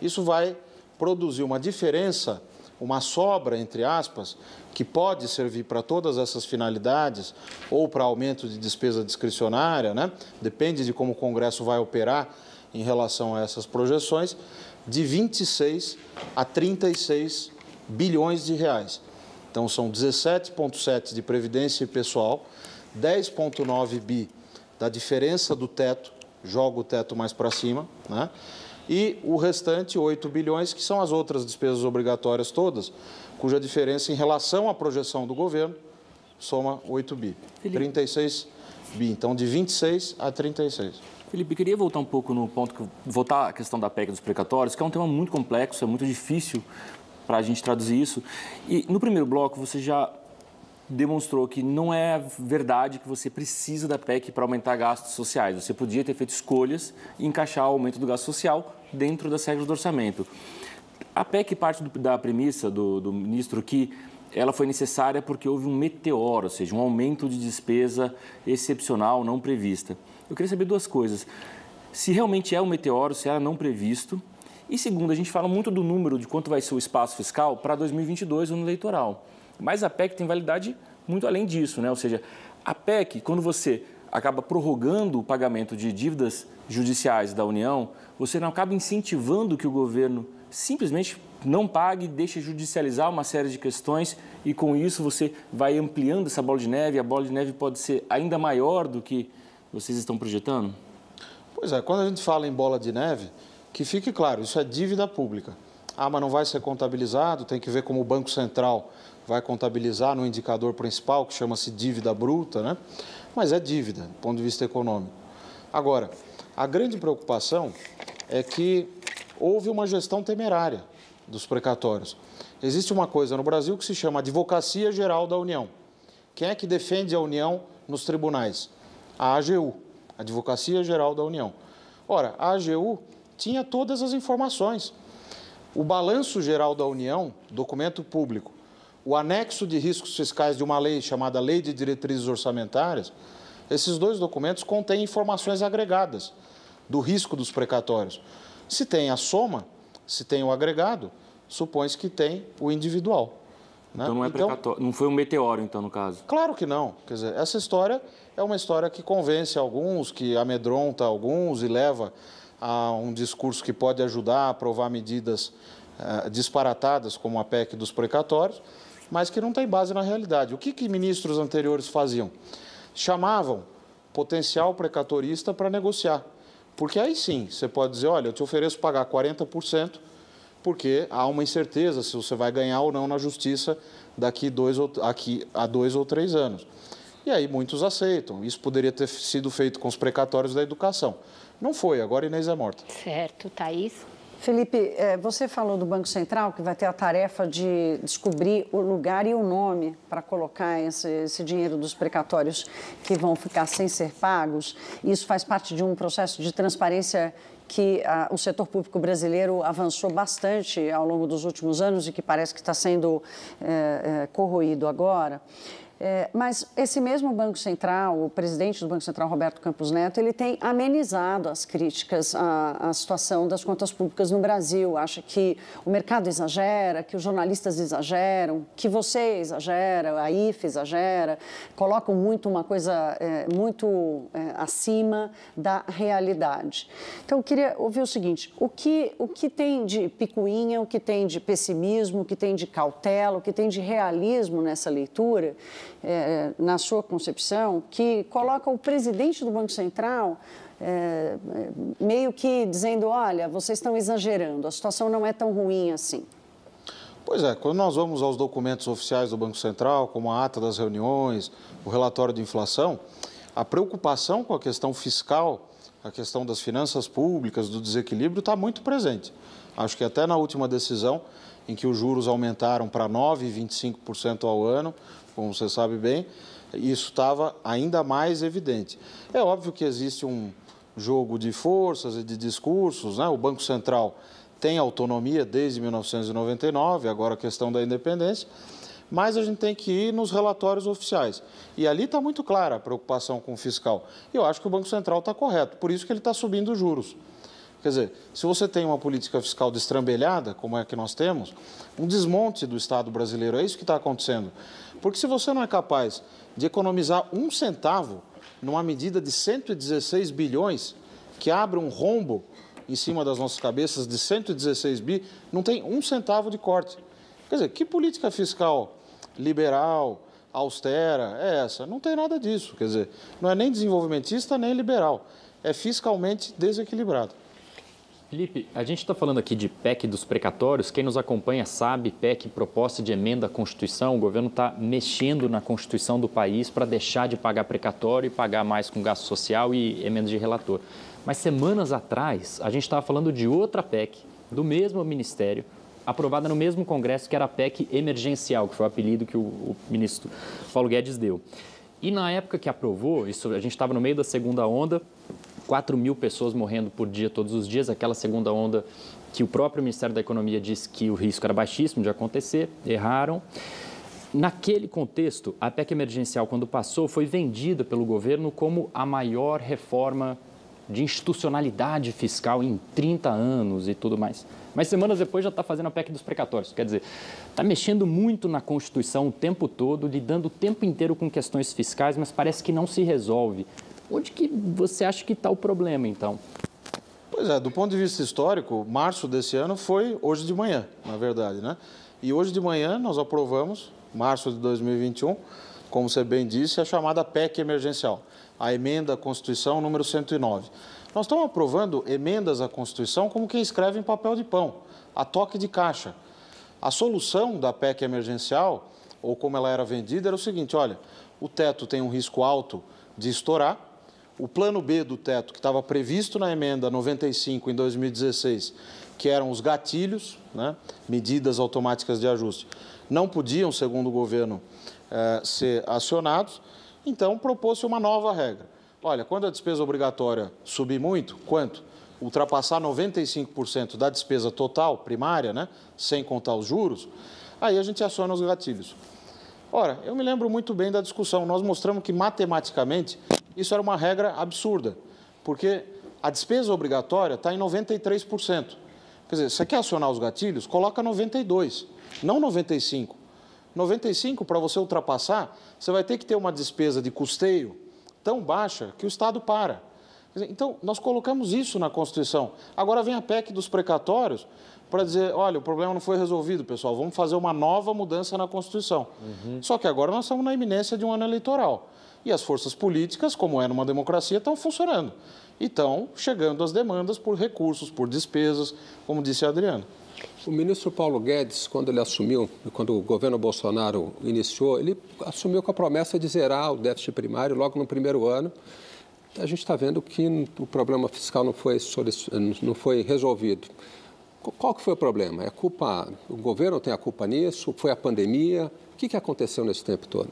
isso vai produzir uma diferença, uma sobra, entre aspas, que pode servir para todas essas finalidades ou para aumento de despesa discricionária, né? depende de como o Congresso vai operar em relação a essas projeções, de 26 a 36 bilhões de reais. Então, são 17,7 de previdência e pessoal, 10,9 bi da diferença do teto, joga o teto mais para cima, né? E o restante, 8 bilhões, que são as outras despesas obrigatórias todas, cuja diferença em relação à projeção do governo soma 8 bi. Felipe. 36 bi. Então, de 26 a 36. Felipe, queria voltar um pouco no ponto, que, voltar à questão da PEC dos precatórios, que é um tema muito complexo, é muito difícil para a gente traduzir isso. E no primeiro bloco você já demonstrou que não é verdade que você precisa da PEC para aumentar gastos sociais. Você podia ter feito escolhas e encaixar o aumento do gasto social dentro das regras do orçamento. A PEC parte da premissa do, do ministro que ela foi necessária porque houve um meteoro, ou seja, um aumento de despesa excepcional não prevista. Eu queria saber duas coisas. Se realmente é um meteoro, se era não previsto, e segundo, a gente fala muito do número de quanto vai ser o espaço fiscal para 2022, ano eleitoral. Mas a PEC tem validade muito além disso, né? Ou seja, a PEC, quando você acaba prorrogando o pagamento de dívidas judiciais da União, você não acaba incentivando que o governo simplesmente não pague, deixe judicializar uma série de questões e com isso você vai ampliando essa bola de neve, a bola de neve pode ser ainda maior do que vocês estão projetando? Pois é, quando a gente fala em bola de neve, que fique claro, isso é dívida pública. Ah, mas não vai ser contabilizado, tem que ver como o Banco Central vai contabilizar no indicador principal, que chama-se dívida bruta, né? Mas é dívida, do ponto de vista econômico. Agora, a grande preocupação é que houve uma gestão temerária dos precatórios. Existe uma coisa no Brasil que se chama Advocacia Geral da União. Quem é que defende a União nos tribunais? A AGU, Advocacia Geral da União. Ora, a AGU tinha todas as informações. O balanço geral da União, documento público, o anexo de riscos fiscais de uma lei chamada Lei de Diretrizes Orçamentárias, esses dois documentos contêm informações agregadas do risco dos precatórios. Se tem a soma, se tem o agregado, supõe-se que tem o individual. Né? Então não é então, não foi um meteoro, então, no caso? Claro que não. Quer dizer, essa história é uma história que convence alguns, que amedronta alguns e leva a um discurso que pode ajudar a aprovar medidas uh, disparatadas, como a PEC dos precatórios, mas que não tem base na realidade. O que, que ministros anteriores faziam? Chamavam potencial precatorista para negociar. Porque aí sim, você pode dizer, olha, eu te ofereço pagar 40%, porque há uma incerteza se você vai ganhar ou não na justiça daqui dois ou, aqui, a dois ou três anos. E aí muitos aceitam. Isso poderia ter sido feito com os precatórios da educação. Não foi, agora Inês é morta. Certo, Thaís. Felipe, é, você falou do Banco Central que vai ter a tarefa de descobrir o lugar e o nome para colocar esse, esse, dinheiro dos precatórios que vão ficar sem ser pagos. Isso faz parte de um processo de transparência que a, o setor público brasileiro avançou bastante ao longo dos últimos anos e que parece que está sendo é, é, corroído agora. É, mas esse mesmo Banco Central, o presidente do Banco Central, Roberto Campos Neto, ele tem amenizado as críticas à, à, situação das contas públicas no Brasil. Acha que o mercado exagera, que os jornalistas exageram, que você exagera, a IFE exagera, colocam muito uma coisa é, muito é, acima da realidade. Então, eu queria ouvir o seguinte: o que, o que tem de picuinha, o que tem de pessimismo, o que tem de cautela, o que tem de realismo nessa leitura? É, na sua concepção, que coloca o presidente do Banco Central é, meio que dizendo: olha, vocês estão exagerando, a situação não é tão ruim assim? Pois é, quando nós vamos aos documentos oficiais do Banco Central, como a ata das reuniões, o relatório de inflação, a preocupação com a questão fiscal, a questão das finanças públicas, do desequilíbrio, está muito presente. Acho que até na última decisão, em que os juros aumentaram para 9,25% ao ano, como você sabe bem, isso estava ainda mais evidente. É óbvio que existe um jogo de forças e de discursos, né? o Banco Central tem autonomia desde 1999, agora a questão da independência, mas a gente tem que ir nos relatórios oficiais. E ali está muito clara a preocupação com o fiscal. E eu acho que o Banco Central está correto, por isso que ele está subindo os juros. Quer dizer, se você tem uma política fiscal destrambelhada, como é que nós temos, um desmonte do Estado brasileiro, é isso que está acontecendo. Porque se você não é capaz de economizar um centavo numa medida de 116 bilhões, que abre um rombo em cima das nossas cabeças de 116 bi, não tem um centavo de corte. Quer dizer, que política fiscal liberal, austera é essa? Não tem nada disso. Quer dizer, não é nem desenvolvimentista nem liberal. É fiscalmente desequilibrado. Felipe, a gente está falando aqui de PEC dos precatórios. Quem nos acompanha sabe, PEC, proposta de emenda à Constituição. O governo está mexendo na Constituição do país para deixar de pagar precatório e pagar mais com gasto social e emenda de relator. Mas semanas atrás, a gente estava falando de outra PEC, do mesmo ministério, aprovada no mesmo Congresso, que era a PEC emergencial, que foi o apelido que o, o ministro Paulo Guedes deu. E na época que aprovou, isso, a gente estava no meio da segunda onda, 4 mil pessoas morrendo por dia todos os dias, aquela segunda onda que o próprio Ministério da Economia disse que o risco era baixíssimo de acontecer, erraram. Naquele contexto, a PEC emergencial, quando passou, foi vendida pelo governo como a maior reforma de institucionalidade fiscal em 30 anos e tudo mais. Mas semanas depois já está fazendo a PEC dos precatórios. Quer dizer, está mexendo muito na Constituição o tempo todo, lidando o tempo inteiro com questões fiscais, mas parece que não se resolve. Onde que você acha que está o problema, então? Pois é, do ponto de vista histórico, março desse ano foi hoje de manhã, na verdade, né? E hoje de manhã nós aprovamos, março de 2021, como você bem disse, a chamada PEC emergencial a emenda à Constituição número 109. Nós estamos aprovando emendas à Constituição como quem escreve em papel de pão, a toque de caixa. A solução da PEC emergencial, ou como ela era vendida, era o seguinte: olha, o teto tem um risco alto de estourar, o plano B do teto, que estava previsto na emenda 95 em 2016, que eram os gatilhos, né, medidas automáticas de ajuste, não podiam, segundo o governo, eh, ser acionados. Então, propôs-se uma nova regra. Olha, quando a despesa obrigatória subir muito, quanto? Ultrapassar 95% da despesa total primária, né? sem contar os juros, aí a gente aciona os gatilhos. Ora, eu me lembro muito bem da discussão. Nós mostramos que matematicamente isso era uma regra absurda, porque a despesa obrigatória está em 93%. Quer dizer, você quer acionar os gatilhos? Coloca 92, não 95. 95, para você ultrapassar, você vai ter que ter uma despesa de custeio tão baixa que o Estado para. Então, nós colocamos isso na Constituição. Agora vem a PEC dos precatórios para dizer, olha, o problema não foi resolvido, pessoal, vamos fazer uma nova mudança na Constituição. Uhum. Só que agora nós estamos na iminência de um ano eleitoral. E as forças políticas, como é numa democracia, estão funcionando. E estão chegando as demandas por recursos, por despesas, como disse a Adriana. O ministro Paulo Guedes, quando ele assumiu, quando o governo Bolsonaro iniciou, ele assumiu com a promessa de zerar o déficit primário logo no primeiro ano. A gente está vendo que o problema fiscal não foi, não foi resolvido. Qual que foi o problema? É culpa, o governo tem a culpa nisso? Foi a pandemia? O que, que aconteceu nesse tempo todo?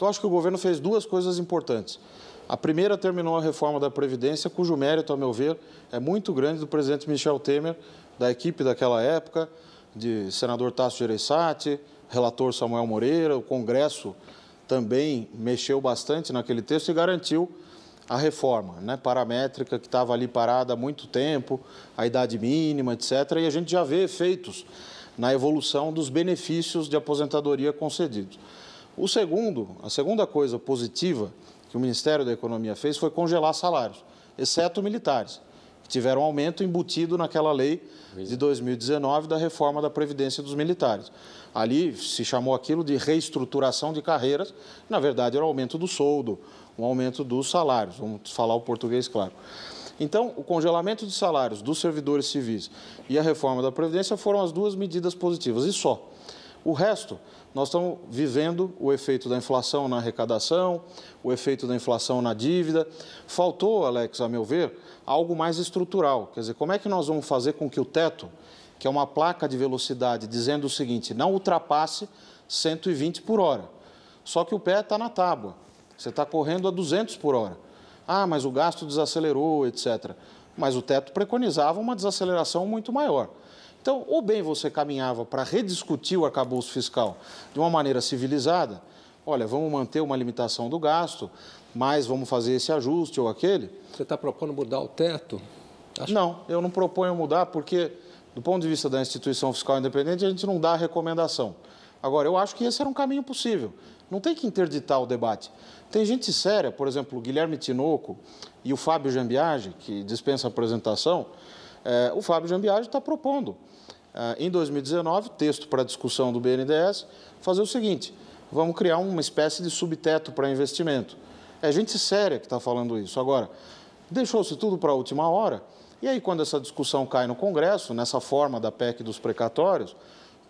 Eu acho que o governo fez duas coisas importantes. A primeira terminou a reforma da Previdência, cujo mérito, a meu ver, é muito grande do presidente Michel Temer, da equipe daquela época, de senador Tasso Gereissati, relator Samuel Moreira, o Congresso também mexeu bastante naquele texto e garantiu a reforma né, paramétrica que estava ali parada há muito tempo, a idade mínima, etc. E a gente já vê efeitos na evolução dos benefícios de aposentadoria concedidos. O segundo, a segunda coisa positiva que o Ministério da Economia fez foi congelar salários, exceto militares que tiveram aumento embutido naquela lei de 2019 da reforma da Previdência dos Militares. Ali se chamou aquilo de reestruturação de carreiras, na verdade era o aumento do soldo, um aumento dos salários, vamos falar o português claro. Então, o congelamento de salários dos servidores civis e a reforma da Previdência foram as duas medidas positivas, e só. O resto, nós estamos vivendo o efeito da inflação na arrecadação, o efeito da inflação na dívida. Faltou, Alex, a meu ver, algo mais estrutural. Quer dizer, como é que nós vamos fazer com que o teto, que é uma placa de velocidade dizendo o seguinte, não ultrapasse 120 por hora. Só que o pé está na tábua. Você está correndo a 200 por hora. Ah, mas o gasto desacelerou, etc. Mas o teto preconizava uma desaceleração muito maior. Então, ou bem você caminhava para rediscutir o arcabouço fiscal de uma maneira civilizada, olha, vamos manter uma limitação do gasto, mas vamos fazer esse ajuste ou aquele. Você está propondo mudar o teto? Acho... Não, eu não proponho mudar porque, do ponto de vista da instituição fiscal independente, a gente não dá recomendação. Agora, eu acho que esse era um caminho possível. Não tem que interditar o debate. Tem gente séria, por exemplo, o Guilherme Tinoco e o Fábio Jambiage, que dispensa apresentação. É, o Fábio Jambiage está propondo, é, em 2019, texto para discussão do BNDES, fazer o seguinte: vamos criar uma espécie de subteto para investimento. É gente séria que está falando isso. Agora, deixou-se tudo para a última hora, e aí, quando essa discussão cai no Congresso, nessa forma da PEC dos precatórios,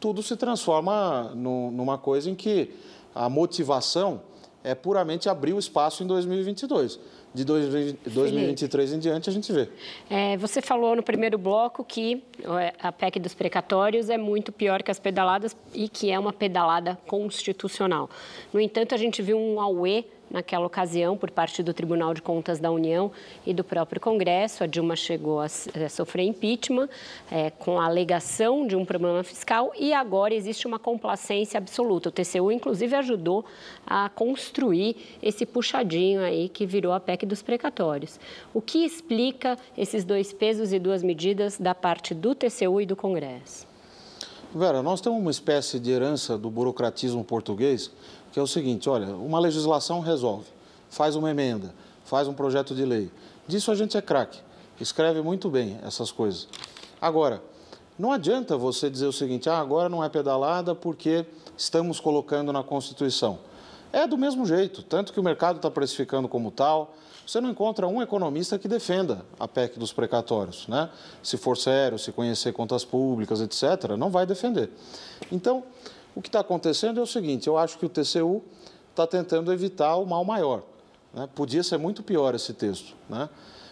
tudo se transforma no, numa coisa em que a motivação é puramente abrir o espaço em 2022. De 2023 em diante, a gente vê. É, você falou no primeiro bloco que é, a PEC dos precatórios é muito pior que as pedaladas e que é uma pedalada constitucional. No entanto, a gente viu um auê naquela ocasião por parte do Tribunal de Contas da União e do próprio Congresso. A Dilma chegou a sofrer impeachment é, com a alegação de um problema fiscal e agora existe uma complacência absoluta. O TCU, inclusive, ajudou a construir esse puxadinho aí que virou a PEC dos precatórios. O que explica esses dois pesos e duas medidas da parte do TCU e do Congresso? Vera, nós temos uma espécie de herança do burocratismo português que é o seguinte: olha, uma legislação resolve, faz uma emenda, faz um projeto de lei. Disso a gente é craque, escreve muito bem essas coisas. Agora, não adianta você dizer o seguinte: ah, agora não é pedalada porque estamos colocando na Constituição. É do mesmo jeito, tanto que o mercado está precificando como tal. Você não encontra um economista que defenda a PEC dos precatórios, né? Se for sério, se conhecer contas públicas, etc., não vai defender. Então, o que está acontecendo é o seguinte: eu acho que o TCU está tentando evitar o mal maior. Né? Podia ser muito pior esse texto. Né?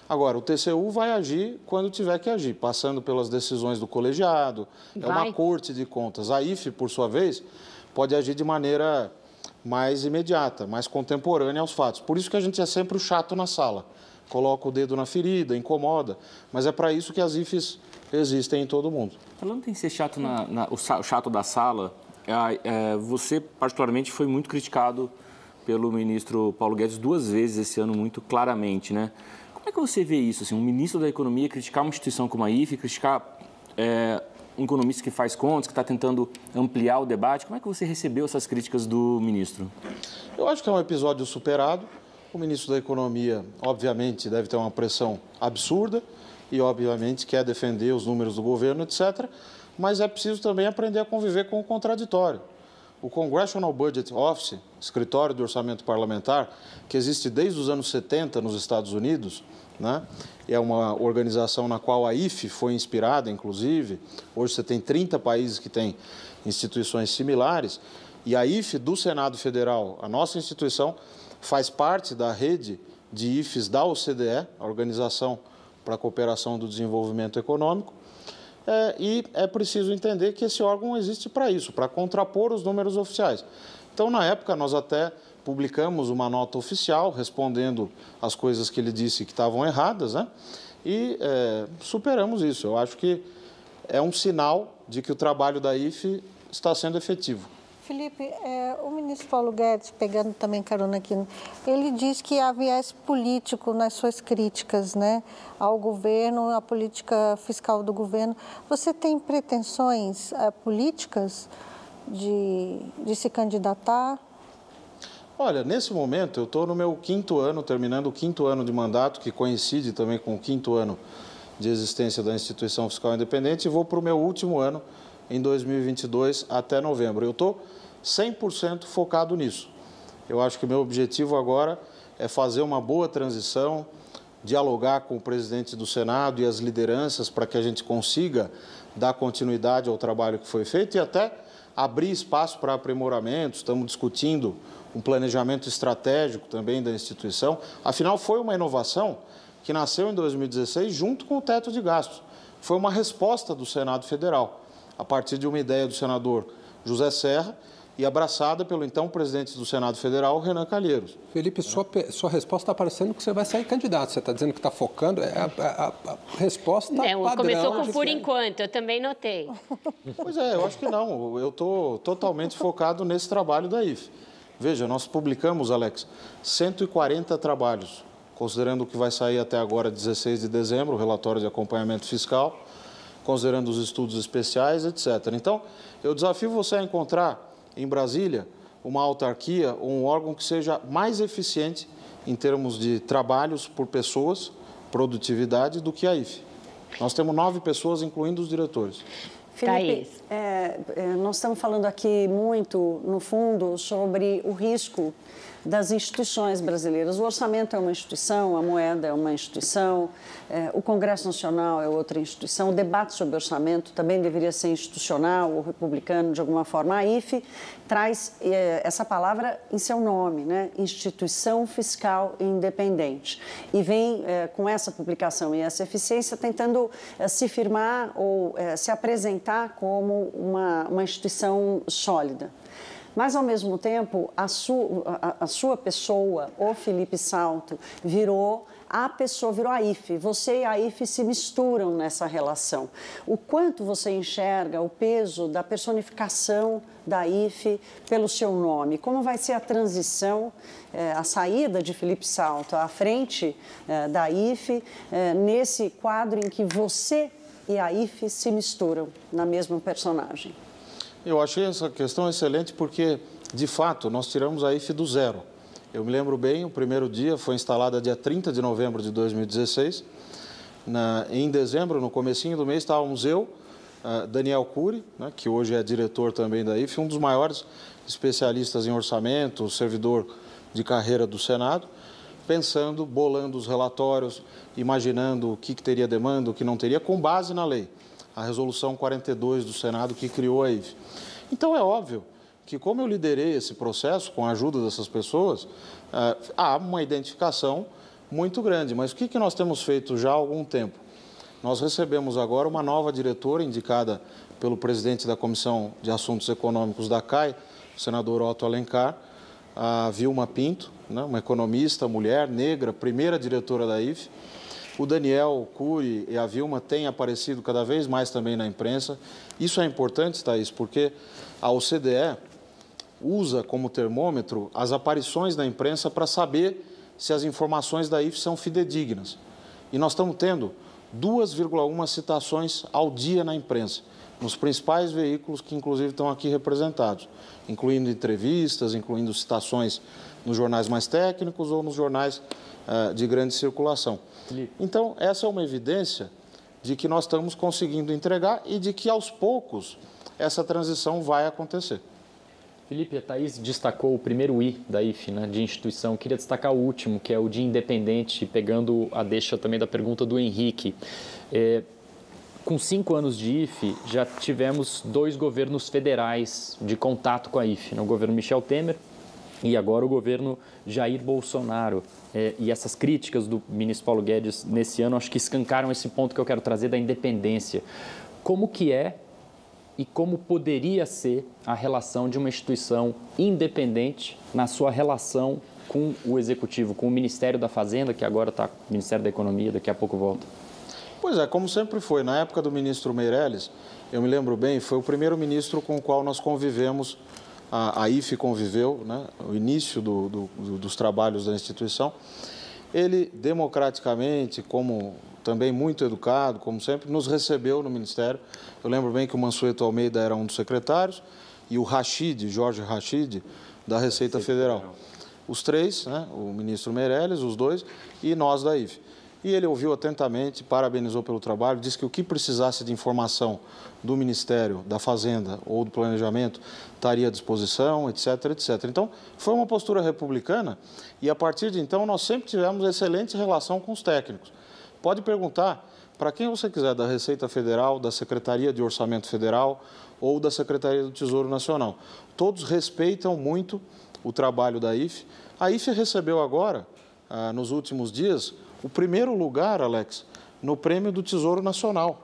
Agora, o TCU vai agir quando tiver que agir, passando pelas decisões do colegiado, vai. é uma corte de contas. A IFE, por sua vez, pode agir de maneira mais imediata, mais contemporânea aos fatos. Por isso que a gente é sempre o chato na sala. Coloca o dedo na ferida, incomoda, mas é para isso que as IFES existem em todo mundo. Falando em ser chato, na, na, o chato da sala, você, particularmente, foi muito criticado pelo ministro Paulo Guedes duas vezes esse ano, muito claramente, né? Como é que você vê isso, assim, um ministro da Economia criticar uma instituição como a IFE, criticar é, um economista que faz contas, que está tentando ampliar o debate. Como é que você recebeu essas críticas do ministro? Eu acho que é um episódio superado. O ministro da Economia, obviamente, deve ter uma pressão absurda e, obviamente, quer defender os números do governo, etc mas é preciso também aprender a conviver com o contraditório. O Congressional Budget Office, escritório do orçamento parlamentar, que existe desde os anos 70 nos Estados Unidos, né? é uma organização na qual a IFE foi inspirada, inclusive. Hoje você tem 30 países que têm instituições similares. E a IFE do Senado Federal, a nossa instituição, faz parte da rede de IFES da OCDE, a Organização para a Cooperação do Desenvolvimento Econômico. É, e é preciso entender que esse órgão existe para isso, para contrapor os números oficiais. Então, na época, nós até publicamos uma nota oficial respondendo as coisas que ele disse que estavam erradas, né? E é, superamos isso. Eu acho que é um sinal de que o trabalho da IFE está sendo efetivo. Felipe, é, o ministro Paulo Guedes, pegando também carona aqui, ele diz que há viés político nas suas críticas né, ao governo, à política fiscal do governo. Você tem pretensões é, políticas de, de se candidatar? Olha, nesse momento eu estou no meu quinto ano, terminando o quinto ano de mandato, que coincide também com o quinto ano de existência da instituição fiscal independente e vou para o meu último ano, em 2022, até novembro. Eu estou 100% focado nisso. Eu acho que o meu objetivo agora é fazer uma boa transição, dialogar com o presidente do Senado e as lideranças para que a gente consiga dar continuidade ao trabalho que foi feito e até abrir espaço para aprimoramento. Estamos discutindo um planejamento estratégico também da instituição. Afinal, foi uma inovação que nasceu em 2016 junto com o teto de gastos. Foi uma resposta do Senado Federal, a partir de uma ideia do senador José Serra e abraçada pelo então presidente do Senado Federal, Renan Calheiros. Felipe, sua, sua resposta está parecendo que você vai sair candidato. Você está dizendo que está focando. É a, a, a resposta é, padrão. Começou com por enquanto, eu também notei. Pois é, eu acho que não. Eu estou totalmente focado nesse trabalho da IFE. Veja, nós publicamos, Alex, 140 trabalhos, considerando o que vai sair até agora, 16 de dezembro, o relatório de acompanhamento fiscal, considerando os estudos especiais, etc. Então, eu desafio você a encontrar em Brasília uma autarquia ou um órgão que seja mais eficiente em termos de trabalhos por pessoas, produtividade, do que a IFE. Nós temos nove pessoas, incluindo os diretores. Felipe, é, é, nós estamos falando aqui muito, no fundo, sobre o risco das instituições brasileiras. O orçamento é uma instituição, a moeda é uma instituição, é, o Congresso Nacional é outra instituição, o debate sobre orçamento também deveria ser institucional ou republicano de alguma forma. A IFE traz é, essa palavra em seu nome, né? Instituição Fiscal Independente. E vem é, com essa publicação e essa eficiência tentando se firmar ou se apresentar como uma, uma instituição sólida. Mas, ao mesmo tempo, a, su, a, a sua pessoa, o Felipe Salto, virou a pessoa virou a IFE. Você e a IFE se misturam nessa relação. O quanto você enxerga o peso da personificação da IFE pelo seu nome? Como vai ser a transição, eh, a saída de Felipe Salto à frente eh, da IFE, eh, nesse quadro em que você e a IFE se misturam na mesma personagem? Eu achei essa questão excelente porque, de fato, nós tiramos a IFE do zero. Eu me lembro bem, o primeiro dia foi instalada dia 30 de novembro de 2016. Na, em dezembro, no comecinho do mês, estávamos eu, uh, Daniel Cury, né, que hoje é diretor também da IFE, um dos maiores especialistas em orçamento, servidor de carreira do Senado, pensando, bolando os relatórios, imaginando o que, que teria demanda, o que não teria, com base na lei a resolução 42 do Senado que criou a IFE. Então é óbvio que como eu liderei esse processo com a ajuda dessas pessoas, eh, há uma identificação muito grande. Mas o que, nós temos feito já há algum tempo? Nós recebemos agora uma nova diretora indicada pelo presidente da Comissão de Assuntos Econômicos da CAI, o senador Otto Alencar, a Vilma Pinto, né, uma economista, mulher, negra, primeira diretora da IFE. O Daniel Cury e a Vilma têm aparecido cada vez mais também na imprensa. Isso é importante, Thaís, porque a OCDE usa como termômetro as aparições na imprensa para saber se as informações da IF são fidedignas. E nós estamos tendo 2,1 citações ao dia na imprensa, nos principais veículos que, inclusive, estão aqui representados, incluindo entrevistas, incluindo citações nos jornais mais técnicos ou nos jornais uh, de grande circulação. Então, essa é uma evidência de que nós estamos conseguindo entregar e de que, aos poucos, essa transição vai acontecer. Felipe, a Thaís destacou o primeiro I da IFE, né, de instituição. Queria destacar o último, que é o de independente, pegando a deixa também da pergunta do Henrique. É, com cinco anos de IFE, já tivemos dois governos federais de contato com a IFE. Né? O governo Michel Temer e agora o governo Jair Bolsonaro. É, e essas críticas do ministro Paulo Guedes nesse ano, acho que escancaram esse ponto que eu quero trazer da independência. Como que é e como poderia ser a relação de uma instituição independente na sua relação com o Executivo, com o Ministério da Fazenda, que agora está Ministério da Economia, daqui a pouco volta? Pois é, como sempre foi. Na época do ministro Meirelles, eu me lembro bem, foi o primeiro ministro com o qual nós convivemos, a, a IFE conviveu, né, o início do, do, dos trabalhos da instituição. Ele, democraticamente, como também muito educado, como sempre, nos recebeu no Ministério. Eu lembro bem que o Mansueto Almeida era um dos secretários e o Rachid, Jorge Rachid, da Receita Federal. Os três, né, o ministro Meirelles, os dois, e nós da IFE. E ele ouviu atentamente, parabenizou pelo trabalho, disse que o que precisasse de informação do Ministério da Fazenda ou do Planejamento estaria à disposição, etc, etc. Então, foi uma postura republicana e a partir de então nós sempre tivemos excelente relação com os técnicos. Pode perguntar para quem você quiser da Receita Federal, da Secretaria de Orçamento Federal ou da Secretaria do Tesouro Nacional. Todos respeitam muito o trabalho da IFE. A IFE recebeu agora, ah, nos últimos dias, o primeiro lugar, Alex, no prêmio do Tesouro Nacional.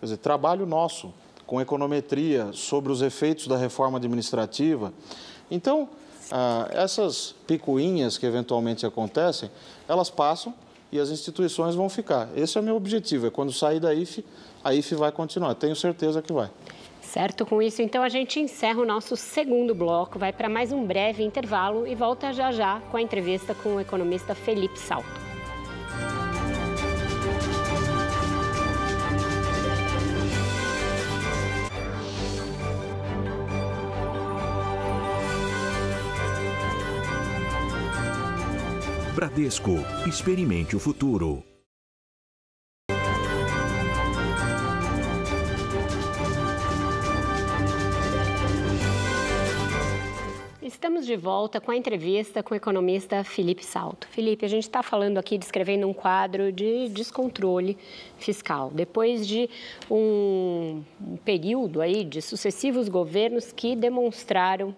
Quer dizer, trabalho nosso, com econometria, sobre os efeitos da reforma administrativa. Então, ah, essas picuinhas que eventualmente acontecem, elas passam e as instituições vão ficar. Esse é o meu objetivo, é quando sair da IFE, a IFE vai continuar. Tenho certeza que vai. Certo, com isso, então a gente encerra o nosso segundo bloco, vai para mais um breve intervalo e volta já já com a entrevista com o economista Felipe Salto. Bradesco, experimente o futuro. Estamos de volta com a entrevista com o economista Felipe Salto. Felipe, a gente está falando aqui, descrevendo um quadro de descontrole fiscal. Depois de um, período aí de sucessivos governos que demonstraram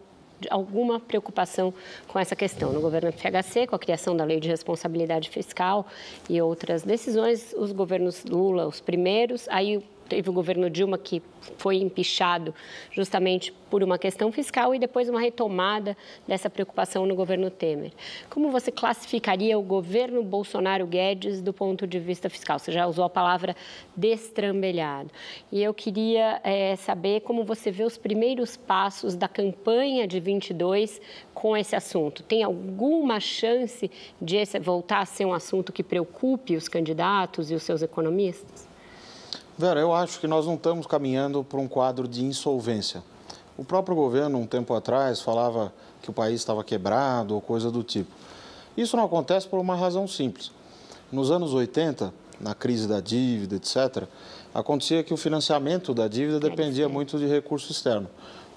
alguma preocupação com essa questão. No governo FHC, com a criação da Lei de Responsabilidade Fiscal e outras decisões, os governos Lula, os primeiros, aí teve o governo Dilma que foi empichado justamente por uma questão fiscal e depois uma retomada dessa preocupação no governo Temer. Como você classificaria o governo Bolsonaro Guedes do ponto de vista fiscal? Você já usou a palavra destrambelhado. E eu queria é, saber como você vê os primeiros passos da campanha de 22 com esse assunto. Tem alguma chance de esse voltar a ser um assunto que preocupe os candidatos e os seus economistas? Vera, eu acho que nós não estamos caminhando para um quadro de insolvência. O próprio governo, um tempo atrás, falava que o país estava quebrado ou coisa do tipo. Isso não acontece por uma razão simples. Nos anos 80, na crise da dívida, etc., acontecia que o financiamento da dívida dependia muito de recurso externo.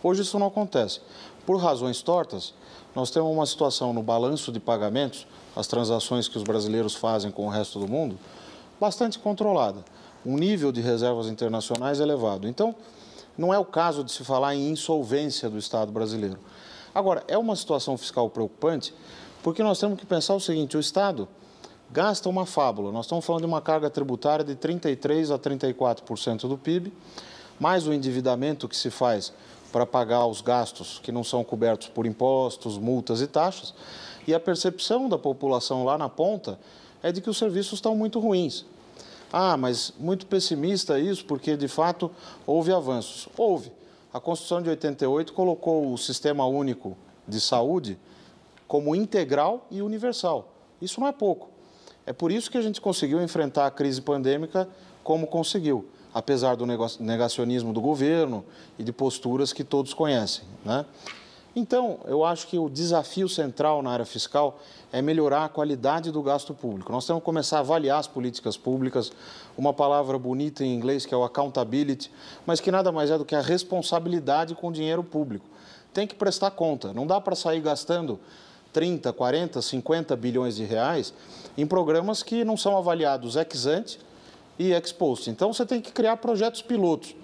Hoje isso não acontece. Por razões tortas, nós temos uma situação no balanço de pagamentos, as transações que os brasileiros fazem com o resto do mundo, bastante controlada um nível de reservas internacionais elevado. Então, não é o caso de se falar em insolvência do Estado brasileiro. Agora, é uma situação fiscal preocupante porque nós temos que pensar o seguinte: o Estado gasta uma fábula. Nós estamos falando de uma carga tributária de 33% a 34% do PIB, mais o endividamento que se faz para pagar os gastos que não são cobertos por impostos, multas e taxas. E a percepção da população lá na ponta é de que os serviços estão muito ruins. Ah, mas muito pessimista isso, porque de fato houve avanços. Houve. A Constituição de 88 colocou o Sistema Único de Saúde como integral e universal. Isso não é pouco. É por isso que a gente conseguiu enfrentar a crise pandêmica como conseguiu, apesar do negacionismo do governo e de posturas que todos conhecem. Né? Então, eu acho que o desafio central na área fiscal é melhorar a qualidade do gasto público. Nós temos que começar a avaliar as políticas públicas, uma palavra bonita em inglês que é o accountability, mas que nada mais é do que a responsabilidade com o dinheiro público. Tem que prestar conta, não dá para sair gastando 30, 40, 50 bilhões de reais em programas que não são avaliados ex ante e ex post. Então, você tem que criar projetos pilotos.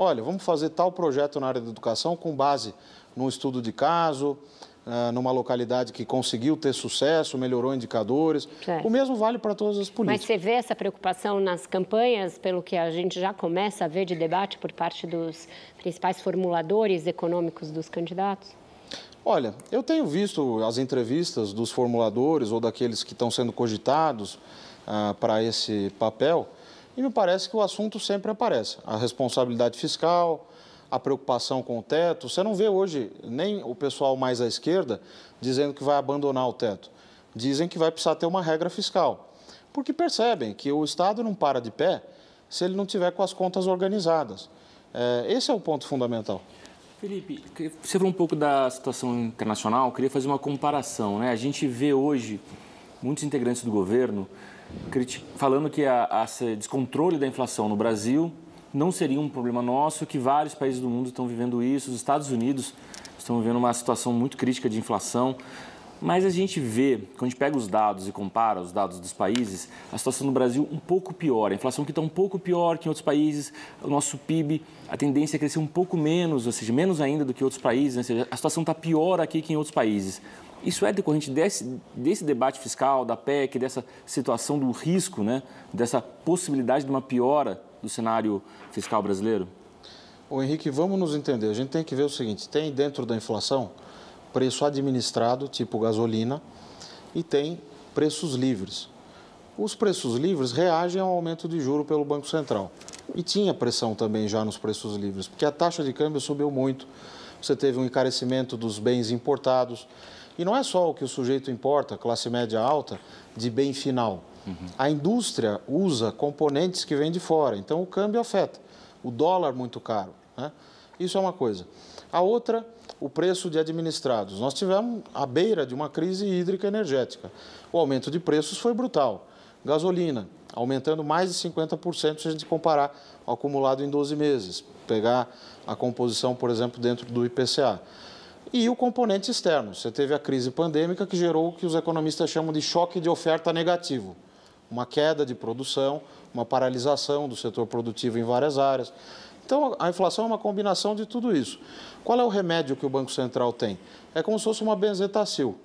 Olha, vamos fazer tal projeto na área da educação com base num estudo de caso, uh, numa localidade que conseguiu ter sucesso, melhorou indicadores. O mesmo vale para todas as políticas. Mas você vê essa preocupação nas campanhas, pelo que a gente já começa a ver de debate por parte dos principais formuladores econômicos dos candidatos? Olha, eu tenho visto as entrevistas dos formuladores ou daqueles que estão sendo cogitados uh, para esse papel e me parece que o assunto sempre aparece. A responsabilidade fiscal, a preocupação com o teto. Você não vê hoje nem o pessoal mais à esquerda dizendo que vai abandonar o teto. Dizem que vai precisar ter uma regra fiscal. Porque percebem que o Estado não para de pé se ele não tiver com as contas organizadas. É, esse é o ponto fundamental. Felipe, você falou um pouco da situação internacional, queria fazer uma comparação. Né? A gente vê hoje muitos integrantes do governo falando que esse descontrole da inflação no Brasil não seria um problema nosso, que vários países do mundo estão vivendo isso, os Estados Unidos estão vivendo uma situação muito crítica de inflação. Mas a gente vê, quando a gente pega os dados e compara os dados dos países, a situação no Brasil um pouco pior. A inflação que está um pouco pior que em outros países, o nosso PIB, a tendência é crescer um pouco menos, ou seja, menos ainda do que outros países, ou seja, a situação está pior aqui que em outros países. Isso é decorrente desse, desse debate fiscal, da PEC, dessa situação do risco, né? dessa possibilidade de uma piora do cenário fiscal brasileiro? O Henrique, vamos nos entender. A gente tem que ver o seguinte: tem dentro da inflação preço administrado, tipo gasolina, e tem preços livres. Os preços livres reagem ao aumento de juro pelo Banco Central. E tinha pressão também já nos preços livres, porque a taxa de câmbio subiu muito. Você teve um encarecimento dos bens importados. E não é só o que o sujeito importa, classe média alta, de bem final. Uhum. A indústria usa componentes que vêm de fora, então o câmbio afeta. O dólar muito caro. Né? Isso é uma coisa. A outra o preço de administrados. Nós tivemos à beira de uma crise hídrica energética. O aumento de preços foi brutal. Gasolina, aumentando mais de 50% se a gente comparar o acumulado em 12 meses, pegar a composição, por exemplo, dentro do IPCA. E o componente externo. Você teve a crise pandêmica que gerou o que os economistas chamam de choque de oferta negativo. Uma queda de produção, uma paralisação do setor produtivo em várias áreas. Então, a inflação é uma combinação de tudo isso. Qual é o remédio que o Banco Central tem? É como se fosse uma benzetacil.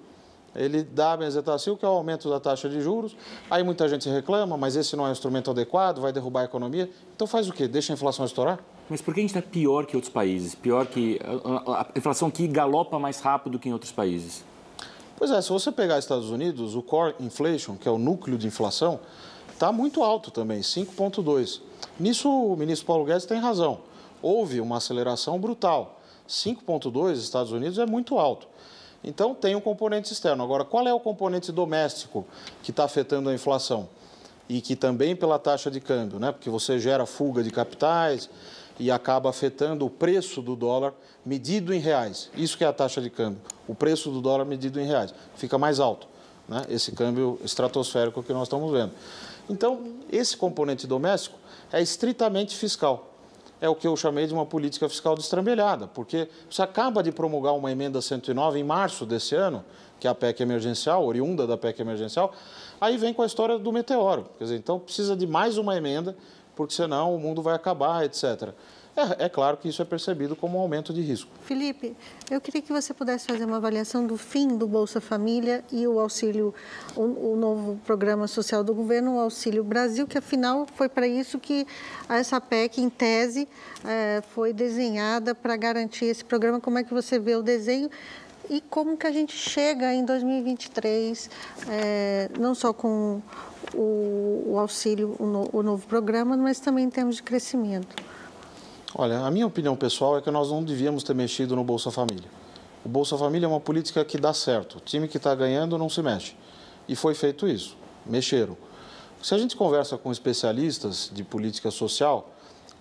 Ele dá a benzetacil, que é o aumento da taxa de juros. Aí muita gente reclama, mas esse não é um instrumento adequado, vai derrubar a economia. Então faz o quê? Deixa a inflação estourar? Mas por que a gente está pior que outros países? Pior que a inflação aqui galopa mais rápido que em outros países? Pois é, se você pegar Estados Unidos, o core inflation, que é o núcleo de inflação, está muito alto também, 5,2. Nisso, o ministro Paulo Guedes tem razão. Houve uma aceleração brutal. 5,2 Estados Unidos é muito alto. Então, tem um componente externo. Agora, qual é o componente doméstico que está afetando a inflação? E que também pela taxa de câmbio, né? porque você gera fuga de capitais e acaba afetando o preço do dólar medido em reais. Isso que é a taxa de câmbio. O preço do dólar medido em reais. Fica mais alto, né? esse câmbio estratosférico que nós estamos vendo. Então, esse componente doméstico é estritamente fiscal. É o que eu chamei de uma política fiscal destrambelhada, porque você acaba de promulgar uma emenda 109 em março desse ano, que é a PEC emergencial, oriunda da PEC emergencial, aí vem com a história do meteoro. Quer dizer, então precisa de mais uma emenda, porque senão o mundo vai acabar, etc. É, é, claro que isso é percebido como um aumento de risco. Felipe, eu queria que você pudesse fazer uma avaliação do fim do Bolsa Família e o auxílio, o, o novo programa social do governo, o Auxílio Brasil, que afinal foi para isso que essa PEC, em tese, é, foi desenhada para garantir esse programa. Como é que você vê o desenho? E como que a gente chega em 2023, é, não só com o, o auxílio, o, no, o novo programa, mas também em termos de crescimento? Olha, a minha opinião pessoal é que nós não devíamos ter mexido no Bolsa Família. O Bolsa Família é uma política que dá certo. O time que está ganhando não se mexe. E foi feito isso. Mexeram. Se a gente conversa com especialistas de política social,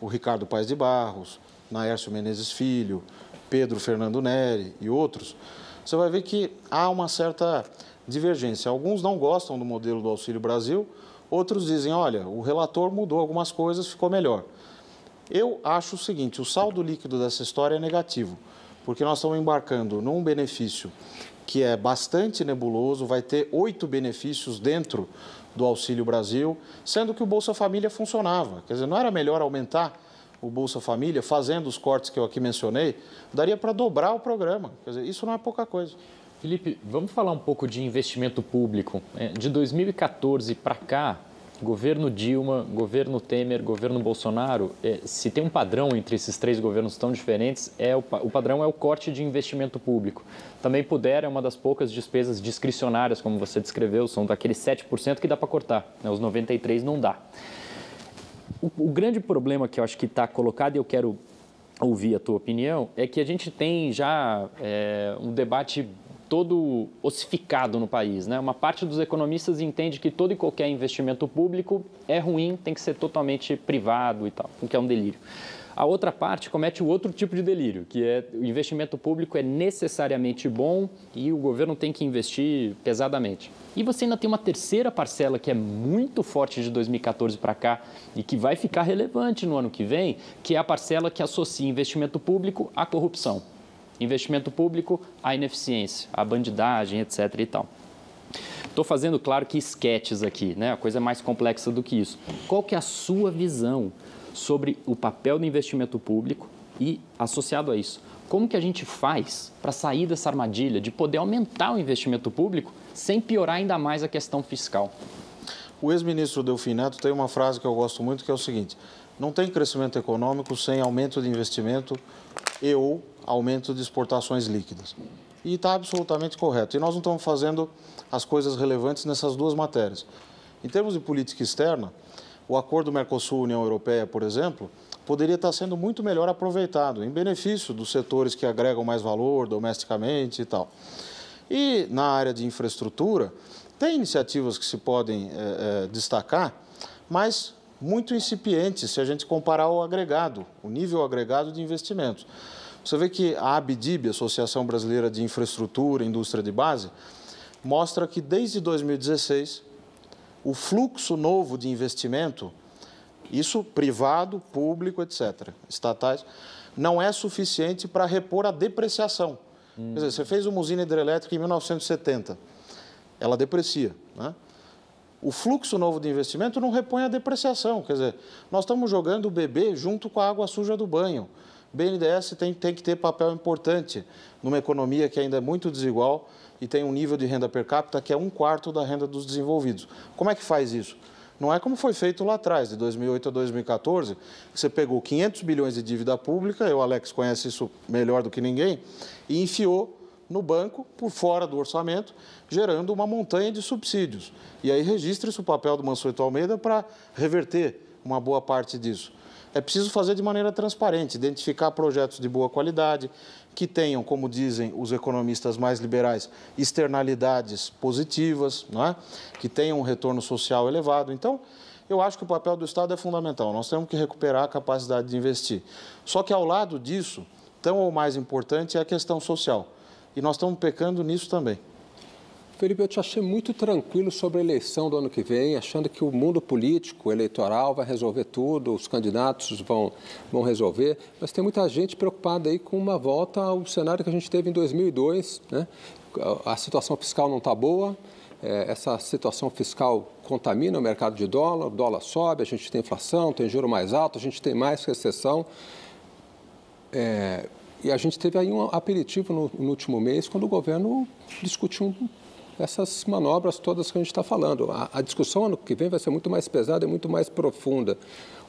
o Ricardo Paes de Barros, Naércio Menezes Filho, Pedro Fernando Neri e outros, você vai ver que há uma certa divergência. Alguns não gostam do modelo do Auxílio Brasil, outros dizem, olha, o relator mudou algumas coisas, ficou melhor. Eu acho o seguinte: o saldo líquido dessa história é negativo, porque nós estamos embarcando num benefício que é bastante nebuloso, vai ter oito benefícios dentro do Auxílio Brasil, sendo que o Bolsa Família funcionava. Quer dizer, não era melhor aumentar o Bolsa Família, fazendo os cortes que eu aqui mencionei, daria para dobrar o programa. Quer dizer, isso não é pouca coisa. Felipe, vamos falar um pouco de investimento público. É, de 2014 para cá, governo Dilma, governo Temer, governo Bolsonaro, é, se tem um padrão entre esses três governos tão diferentes, é o, o padrão é o corte de investimento público. Também puder é uma das poucas despesas discricionárias, como você descreveu, são daqueles 7% que dá para cortar, né? os 93% não dá. O, o grande problema que eu acho que está colocado, e eu quero ouvir a tua opinião, é que a gente tem já é, um debate todo ossificado no país. Né? Uma parte dos economistas entende que todo e qualquer investimento público é ruim, tem que ser totalmente privado e tal, o que é um delírio. A outra parte comete o outro tipo de delírio, que é o investimento público é necessariamente bom e o governo tem que investir pesadamente. E você ainda tem uma terceira parcela que é muito forte de 2014 para cá e que vai ficar relevante no ano que vem, que é a parcela que associa investimento público à corrupção. Investimento público à ineficiência, à bandidagem, etc. e tal. Estou fazendo, claro, que esquetes aqui, né? A coisa é mais complexa do que isso. Qual que é a sua visão sobre o papel do investimento público e, associado a isso, como que a gente faz para sair dessa armadilha de poder aumentar o investimento público sem piorar ainda mais a questão fiscal? O ex-ministro Delfim Neto tem uma frase que eu gosto muito, que é o seguinte, não tem crescimento econômico sem aumento de investimento e ou aumento de exportações líquidas. E está absolutamente correto. E nós não estamos fazendo as coisas relevantes nessas duas matérias. Em termos de política externa, o acordo Mercosul-União Europeia, por exemplo, poderia estar sendo muito melhor aproveitado, em benefício dos setores que agregam mais valor domesticamente e tal. E na área de infraestrutura, tem iniciativas que se podem é, é, destacar, mas muito incipientes se a gente comparar o agregado, o nível agregado de investimentos. Você vê que a ABDIB, Associação Brasileira de Infraestrutura e Indústria de Base, mostra que desde 2016 o fluxo novo de investimento, isso privado, público, etc., estatais, não é suficiente para repor a depreciação. Hum. Quer dizer, você fez uma usina hidrelétrica em 1970, ela deprecia. Né? O fluxo novo de investimento não repõe a depreciação. Quer dizer, nós estamos jogando o bebê junto com a água suja do banho. BNDES tem, tem que ter papel importante numa economia que ainda é muito desigual e tem um nível de renda per capita que é um quarto da renda dos desenvolvidos. Como é que faz isso? Não é como foi feito lá atrás, de 2008 a 2014, que você pegou 500 bilhões de dívida pública, eu, Alex, conhece isso melhor do que ninguém, e enfiou no banco, por fora do orçamento, gerando uma montanha de subsídios. E aí registra-se o papel do Mansueto Almeida para reverter uma boa parte disso. É preciso fazer de maneira transparente, identificar projetos de boa qualidade, que tenham, como dizem os economistas mais liberais, externalidades positivas, é? que tenham um retorno social elevado. Então, eu acho que o papel do Estado é fundamental. Nós temos que recuperar a capacidade de investir. Só que, ao lado disso, tão ou mais importante é a questão social. E nós estamos pecando nisso também. Felipe, eu te achei muito tranquilo sobre a eleição do ano que vem, achando que o mundo político, eleitoral, vai resolver tudo, os candidatos vão, vão resolver, mas tem muita gente preocupada aí com uma volta ao cenário que a gente teve em 2002, né? A situação fiscal não está boa, é, essa situação fiscal contamina o mercado de dólar, o dólar sobe, a gente tem inflação, tem juro mais alto, a gente tem mais recessão. É, e a gente teve aí um aperitivo no, no, último mês, quando o governo discutiu um essas manobras todas que a gente está falando. A, a, discussão ano que vem vai ser muito mais pesada e muito mais profunda.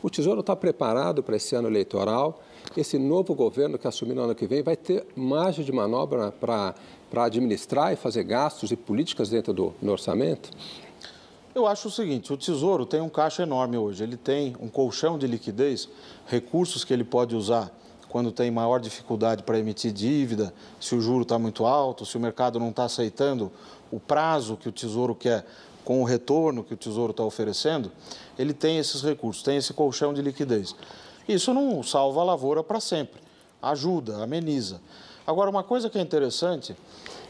O Tesouro está preparado para esse ano eleitoral. Esse novo governo que assumir no ano que vem vai ter margem de manobra para administrar e fazer gastos e políticas dentro do orçamento? Eu acho o seguinte: o Tesouro tem um caixa enorme hoje. Ele tem um colchão de liquidez, recursos que ele pode usar quando tem maior dificuldade para emitir dívida, se o juro está muito alto, se o mercado não está aceitando o prazo que o Tesouro quer com o retorno que o Tesouro está oferecendo, ele tem esses recursos, tem esse colchão de liquidez. Isso não salva a lavoura para sempre, ajuda, ameniza. Agora, uma coisa que é interessante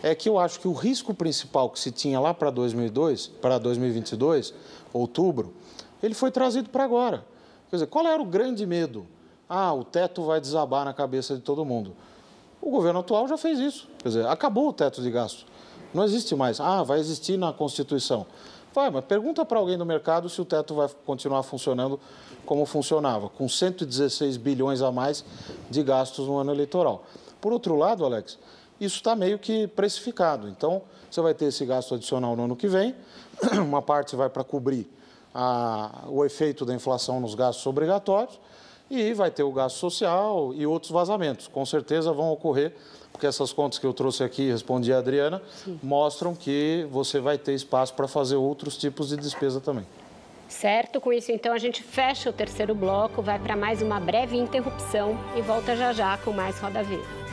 é que eu acho que o risco principal que se tinha lá para 2002, para 2022, outubro, ele foi trazido para agora. Quer dizer, qual era o grande medo? Ah, o teto vai desabar na cabeça de todo mundo. O governo atual já fez isso. Quer dizer, acabou o teto de gasto. Não existe mais. Ah, vai existir na Constituição. Vai, mas pergunta para alguém do mercado se o teto vai continuar funcionando como funcionava, com 116 bilhões a mais de gastos no ano eleitoral. Por outro lado, Alex, isso está meio que precificado. Então, você vai ter esse gasto adicional no ano que vem, uma parte vai para cobrir a, o efeito da inflação nos gastos obrigatórios e vai ter o gasto social e outros vazamentos. Com certeza vão ocorrer porque essas contas que eu trouxe aqui, respondi a Adriana, Sim. mostram que você vai ter espaço para fazer outros tipos de despesa também. Certo, com isso então a gente fecha o terceiro bloco, vai para mais uma breve interrupção e volta já já com mais Roda Viva.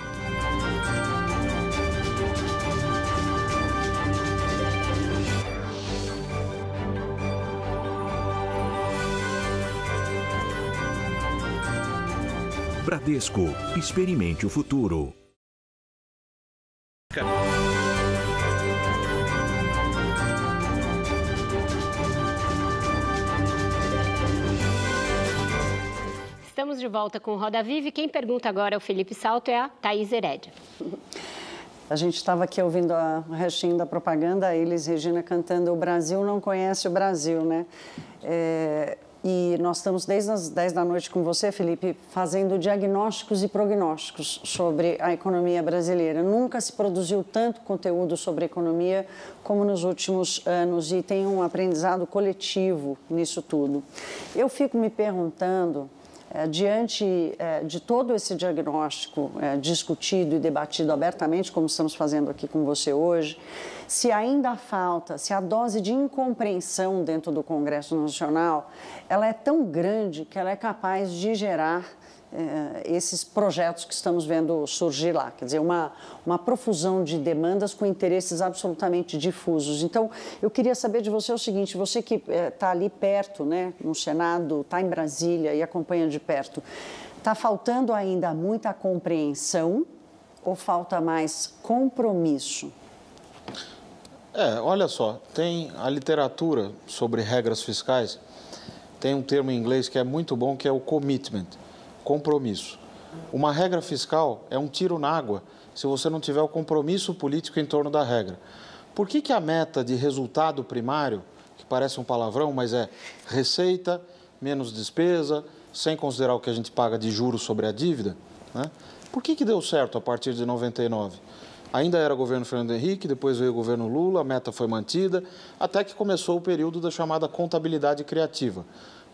Bradesco. Experimente o futuro. Estamos de volta com Roda Viva e quem pergunta agora é o Felipe Salto é a Thaís Herédia. A gente estava aqui ouvindo a, o restinho da propaganda, a Elis Regina cantando O Brasil não conhece o Brasil, né? É, e nós estamos desde as 10 da noite com você, Felipe, fazendo diagnósticos e prognósticos sobre a economia brasileira. Nunca se produziu tanto conteúdo sobre economia como nos últimos anos e tem um aprendizado coletivo nisso tudo. Eu fico me perguntando diante é, de todo esse diagnóstico é, discutido e debatido abertamente, como estamos fazendo aqui com você hoje, se ainda falta, se a dose de incompreensão dentro do Congresso Nacional, ela é tão grande que ela é capaz de gerar esses projetos que estamos vendo surgir lá. Quer dizer, uma, uma profusão de demandas com interesses absolutamente difusos. Então, eu queria saber de você o seguinte: você que está eh, ali perto, né, no Senado, está em Brasília e acompanha de perto, está faltando ainda muita compreensão ou falta mais compromisso? É, olha só, tem a literatura sobre regras fiscais, tem um termo em inglês que é muito bom, que é o commitment compromisso. Uma regra fiscal é um tiro na água se você não tiver o compromisso político em torno da regra. Por que, que a meta de resultado primário, que parece um palavrão, mas é receita menos despesa, sem considerar o que a gente paga de juros sobre a dívida, né? por que, que deu certo a partir de 99? Ainda era governo Fernando Henrique, depois veio o governo Lula, a meta foi mantida, até que começou o período da chamada contabilidade criativa.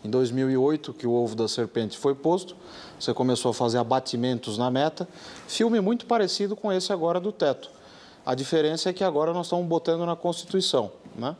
Em 2008, que o ovo da serpente foi posto, você começou a fazer abatimentos na meta. Filme muito parecido com esse agora do teto. A diferença é que agora nós estamos botando na Constituição. Né?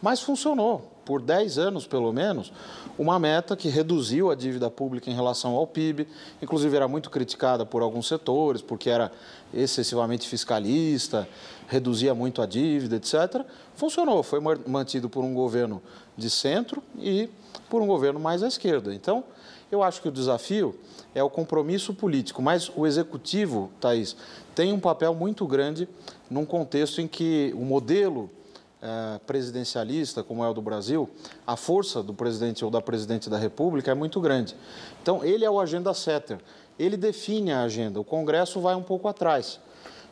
Mas funcionou, por 10 anos pelo menos, uma meta que reduziu a dívida pública em relação ao PIB, inclusive era muito criticada por alguns setores, porque era excessivamente fiscalista, reduzia muito a dívida, etc. Funcionou, foi mantido por um governo de centro e por um governo mais à esquerda. Então, eu acho que o desafio é o compromisso político, mas o executivo, Thaís, tem um papel muito grande num contexto em que o modelo eh, presidencialista, como é o do Brasil, a força do presidente ou da presidente da República é muito grande. Então, ele é o agenda setter, ele define a agenda, o Congresso vai um pouco atrás.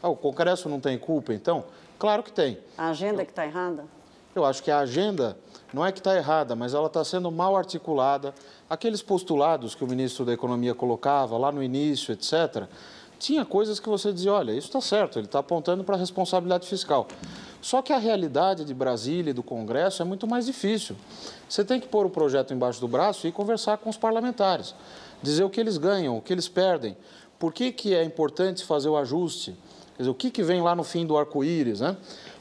Ah, o Congresso não tem culpa, então? Claro que tem. A agenda que está errada? Eu acho que a agenda não é que está errada, mas ela está sendo mal articulada. Aqueles postulados que o ministro da Economia colocava lá no início, etc., tinha coisas que você dizia, olha, isso está certo, ele está apontando para a responsabilidade fiscal. Só que a realidade de Brasília e do Congresso é muito mais difícil. Você tem que pôr o projeto embaixo do braço e conversar com os parlamentares, dizer o que eles ganham, o que eles perdem, por que, que é importante fazer o ajuste, quer dizer, o que, que vem lá no fim do arco-íris, né?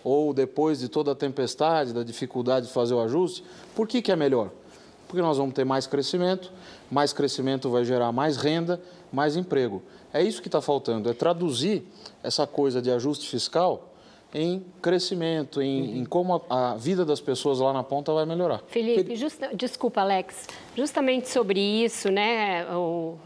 Ou depois de toda a tempestade, da dificuldade de fazer o ajuste, por que, que é melhor? Porque nós vamos ter mais crescimento, mais crescimento vai gerar mais renda, mais emprego. É isso que está faltando, é traduzir essa coisa de ajuste fiscal em crescimento, em, uhum. em como a, a, vida das pessoas lá na ponta vai melhorar. Felipe, justa, desculpa, Alex, justamente sobre isso, né,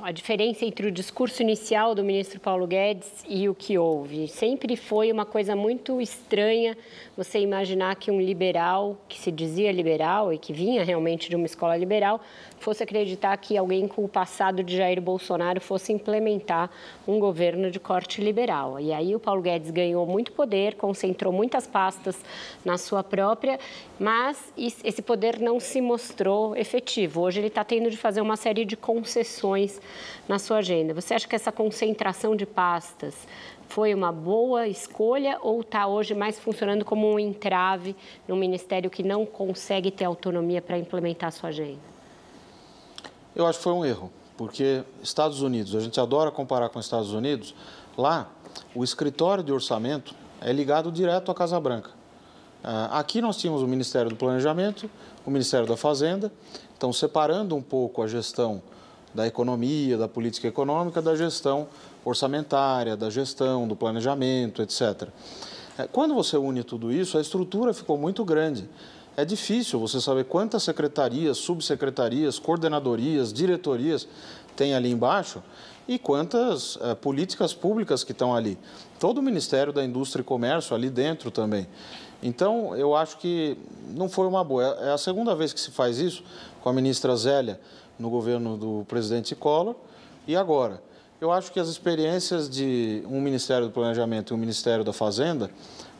a diferença entre o discurso inicial do ministro Paulo Guedes e o que houve. Sempre foi uma coisa muito estranha você imaginar que um liberal, que se dizia liberal e que vinha realmente de uma escola liberal, fosse acreditar que alguém com o passado de Jair Bolsonaro fosse implementar um governo de corte liberal. E aí o Paulo Guedes ganhou muito poder, concentrou muitas pastas na sua própria, mas esse poder não se mostrou efetivo. Hoje ele está tendo de fazer uma série de concessões na sua agenda. Você acha que essa concentração de pastas foi uma boa escolha ou está hoje mais funcionando como um entrave no ministério que não consegue ter autonomia para implementar a sua agenda? Eu acho que foi um erro, porque Estados Unidos, a gente adora comparar com Estados Unidos, lá o escritório de orçamento é ligado direto à Casa Branca. Ah, aqui nós tínhamos o Ministério do Planejamento, o Ministério da Fazenda, então separando um pouco a gestão da economia, da política econômica, da gestão orçamentária, da gestão, do planejamento, etc. É, quando você une tudo isso, a estrutura ficou muito grande. é difícil você saber quantas secretarias, subsecretarias, coordenadorias, diretorias tem ali embaixo e quantas é, políticas públicas que estão ali. Todo o Ministério da Indústria e Comércio ali dentro também. Então, eu acho que não foi uma boa. É a segunda vez que se faz isso com a ministra Zélia no governo do presidente Collor e agora. Eu acho que as experiências de um Ministério do Planejamento e um Ministério da Fazenda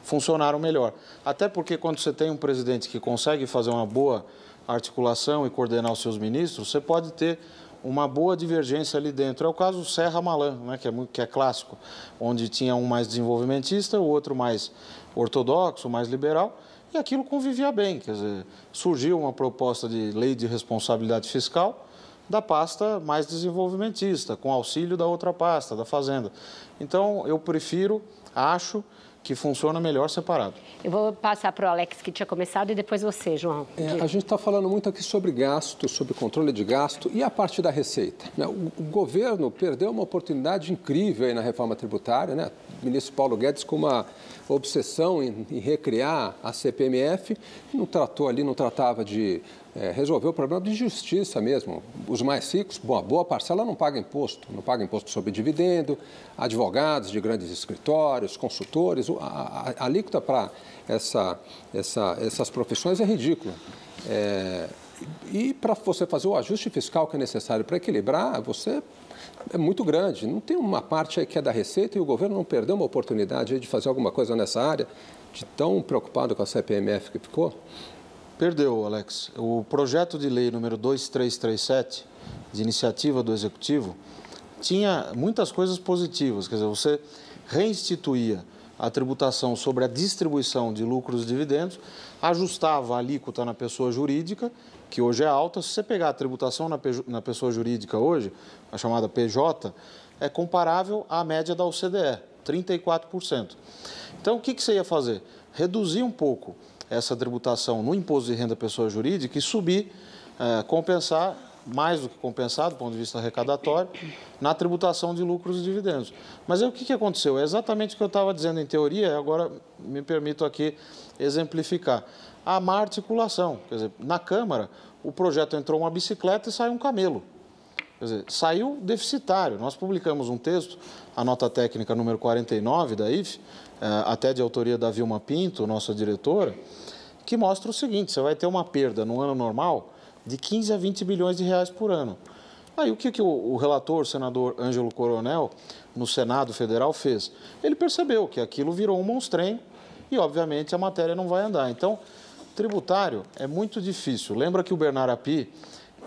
funcionaram melhor. Até porque quando você tem um presidente que consegue fazer uma boa articulação e coordenar os seus ministros, você pode ter uma boa divergência ali dentro. É o caso Serra Malan, né, que, é muito, que é clássico, onde tinha um mais desenvolvimentista, o outro mais ortodoxo, mais liberal, e aquilo convivia bem. Quer dizer, surgiu uma proposta de lei de responsabilidade fiscal da pasta mais desenvolvimentista, com auxílio da outra pasta, da Fazenda. Então, eu prefiro, acho que funciona melhor separado. Eu vou passar para o Alex, que tinha começado, e depois você, João. É, a gente está falando muito aqui sobre gasto, sobre controle de gasto e a parte da receita. Né? O, o, governo perdeu uma oportunidade incrível aí na reforma tributária, né? O ministro Paulo Guedes com uma obsessão em, em recriar a CPMF, não tratou ali, não tratava de é, resolver o problema de justiça mesmo. Os mais ricos, boa, boa parcela não paga imposto, não paga imposto sobre dividendo, advogados de grandes escritórios, consultores, a, a, a alíquota para essa, essa, essas profissões é ridícula. É, e para você fazer o ajuste fiscal que é necessário para equilibrar, você é muito grande. Não tem uma parte que é da receita e o governo não perdeu uma oportunidade de fazer alguma coisa nessa área, de tão preocupado com a CPMF que ficou? Perdeu, Alex. O projeto de lei número 2337, de iniciativa do Executivo, tinha muitas coisas positivas. Quer dizer, você reinstituía a tributação sobre a distribuição de lucros e dividendos, ajustava a alíquota na pessoa jurídica, que hoje é alta. Se você pegar a tributação na pessoa jurídica hoje, a chamada PJ, é comparável à média da OCDE, 34%. Então, o que, que você ia fazer? Reduzir um pouco essa tributação no imposto de renda pessoa jurídica e subir, é, compensar, mais do que compensar do ponto de vista arrecadatório, na tributação de lucros e dividendos. Mas aí o que, que aconteceu? É exatamente o que eu estava dizendo em teoria, agora me permito aqui exemplificar. A má articulação. Quer dizer, na Câmara, o projeto entrou uma bicicleta e saiu um camelo. Quer dizer, saiu deficitário. Nós publicamos um texto, a nota técnica número 49 da IF, eh, até de autoria da Vilma Pinto, nossa diretora, que mostra o seguinte: você vai ter uma perda no ano normal de 15 a 20 bilhões de reais por ano. Aí o que, que o, relator, o senador Ângelo Coronel, no Senado Federal, fez? Ele percebeu que aquilo virou um monstrengo e, obviamente, a matéria não vai andar. Então, tributário é muito difícil. Lembra que o Bernard Api,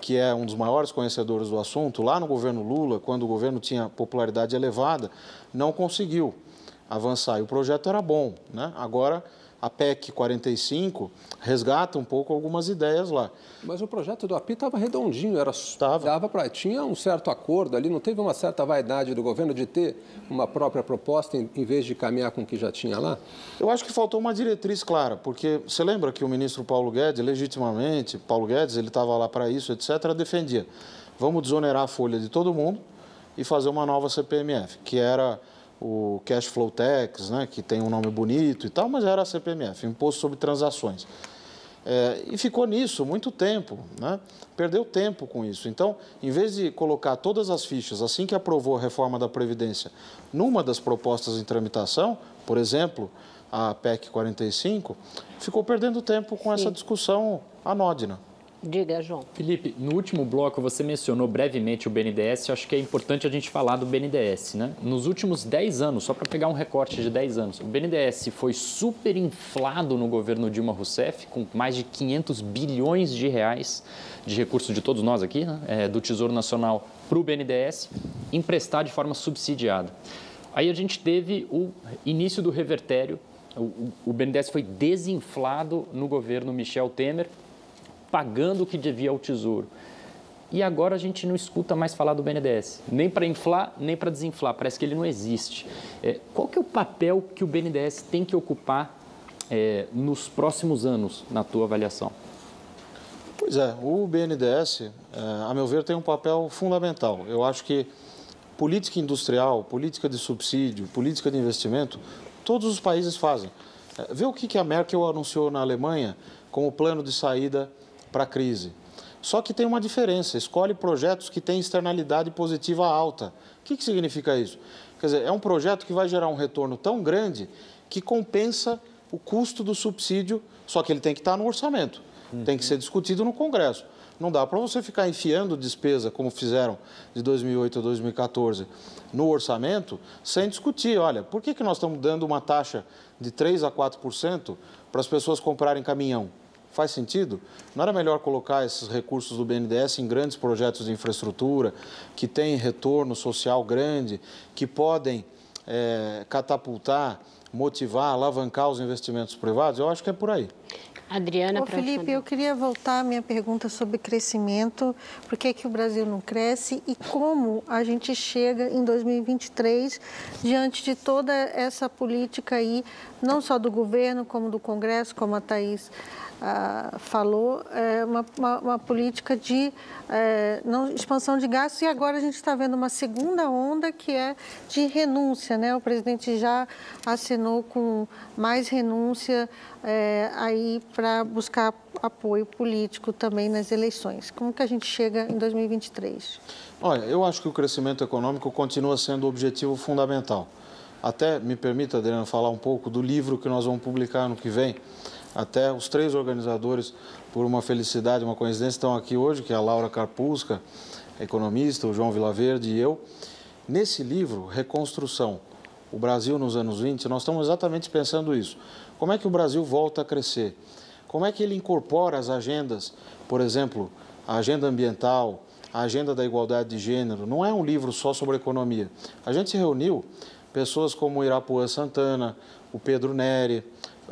que é um dos maiores conhecedores do assunto, lá no governo Lula, quando o governo tinha popularidade elevada, não conseguiu avançar. E o projeto era bom. Né? Agora, a PEC 45 resgata um pouco algumas ideias lá. Mas o projeto do API estava redondinho, era tava. dava para tinha um certo acordo ali, não teve uma certa vaidade do governo de ter uma própria proposta em, em vez de caminhar com o que já tinha lá? Eu acho que faltou uma diretriz clara, porque você lembra que o ministro Paulo Guedes, legitimamente, Paulo Guedes, ele estava lá para isso, etc., defendia, vamos desonerar a folha de todo mundo e fazer uma nova CPMF, que era o Cash Flow Tax, né, que tem um nome bonito e tal, mas era a CPMF, Imposto sobre Transações. É, e ficou nisso muito tempo, né? perdeu tempo com isso. Então, em vez de colocar todas as fichas, assim que aprovou a reforma da Previdência, numa das propostas em tramitação, por exemplo, a PEC 45, ficou perdendo tempo com Sim. essa discussão anódina. Diga, João. Felipe, no último bloco você mencionou brevemente o BNDES. Acho que é importante a gente falar do BNDES. Né? Nos últimos 10 anos, só para pegar um recorte de 10 anos, o BNDES foi super inflado no governo Dilma Rousseff, com mais de 500 bilhões de reais de recursos de todos nós aqui, né? é, do Tesouro Nacional para o BNDES, emprestar de forma subsidiada. Aí a gente teve o início do revertério. O BNDES foi desinflado no governo Michel Temer pagando o que devia ao Tesouro. E agora a gente não escuta mais falar do BNDES, nem para inflar, nem para desinflar, parece que ele não existe. É, qual que é o papel que o BNDES tem que ocupar é, nos próximos anos, na tua avaliação? Pois é, o BNDES, é, a meu ver, tem um papel fundamental. Eu acho que política industrial, política de subsídio, política de investimento, todos os países fazem. É, vê o que a Merkel anunciou na Alemanha como plano de saída para a crise. Só que tem uma diferença: escolhe projetos que têm externalidade positiva alta. O que, que significa isso? Quer dizer, é um projeto que vai gerar um retorno tão grande que compensa o custo do subsídio, só que ele tem que estar no orçamento, uhum. tem que ser discutido no Congresso. Não dá para você ficar enfiando despesa, como fizeram de 2008 a 2014, no orçamento, sem discutir. Olha, por que, que nós estamos dando uma taxa de 3% a 4% para as pessoas comprarem caminhão? Faz sentido? Não era melhor colocar esses recursos do BNDES em grandes projetos de infraestrutura, que têm retorno social grande, que podem é, catapultar, motivar, alavancar os investimentos privados? Eu acho que é por aí. Adriana, Ô, Felipe, eu queria voltar à minha pergunta sobre crescimento. Por que, que o Brasil não cresce e como a gente chega em 2023 diante de toda essa política aí, não só do governo, como do Congresso, como a Thaís falou, é uma, uma, uma, política de é, não, expansão de gastos e agora a gente está vendo uma segunda onda que é de renúncia. Né? O presidente já assinou com mais renúncia é, aí para buscar apoio político também nas eleições. Como que a gente chega em 2023? Olha, eu acho que o crescimento econômico continua sendo o objetivo fundamental. Até me permita, Adriana, falar um pouco do livro que nós vamos publicar no que vem, até os três organizadores, por uma felicidade, uma coincidência, estão aqui hoje, que é a Laura Carpusca, economista, o João Vilaverde e eu. Nesse livro, Reconstrução, o Brasil nos anos 20, nós estamos exatamente pensando isso. Como é que o Brasil volta a crescer? Como é que ele incorpora as agendas, por exemplo, a agenda ambiental, a agenda da igualdade de gênero? Não é um livro só sobre economia. A gente reuniu pessoas como Irapuã Santana, o Pedro Neri,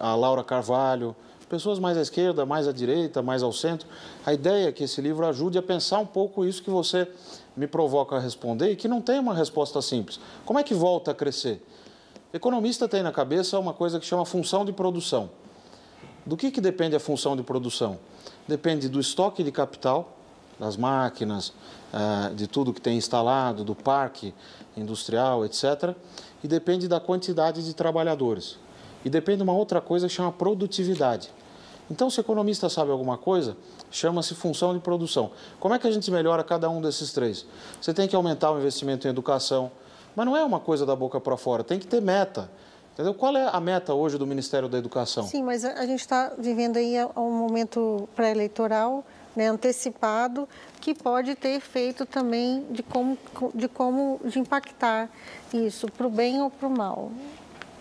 a Laura Carvalho, pessoas mais à esquerda, mais à direita, mais ao centro. A ideia é que esse livro ajude a pensar um pouco isso que você me provoca a responder e que não tem uma resposta simples. Como é que volta a crescer? Economista tem na cabeça uma coisa que chama função de produção. Do que, que depende a função de produção? Depende do estoque de capital, das máquinas, eh, de tudo que tem instalado, do parque industrial, etc. E depende da quantidade de trabalhadores e depende de uma outra coisa que chama produtividade. Então, se o economista sabe alguma coisa, chama-se função de produção. Como é que a gente melhora cada um desses três? Você tem que aumentar o investimento em educação, mas não é uma coisa da boca para fora, tem que ter meta. Entendeu? Qual é a meta hoje do Ministério da Educação? Sim, mas a gente está vivendo aí um momento pré-eleitoral, né, antecipado, que pode ter efeito também de como de, como, de impactar isso, para o bem ou para o mal.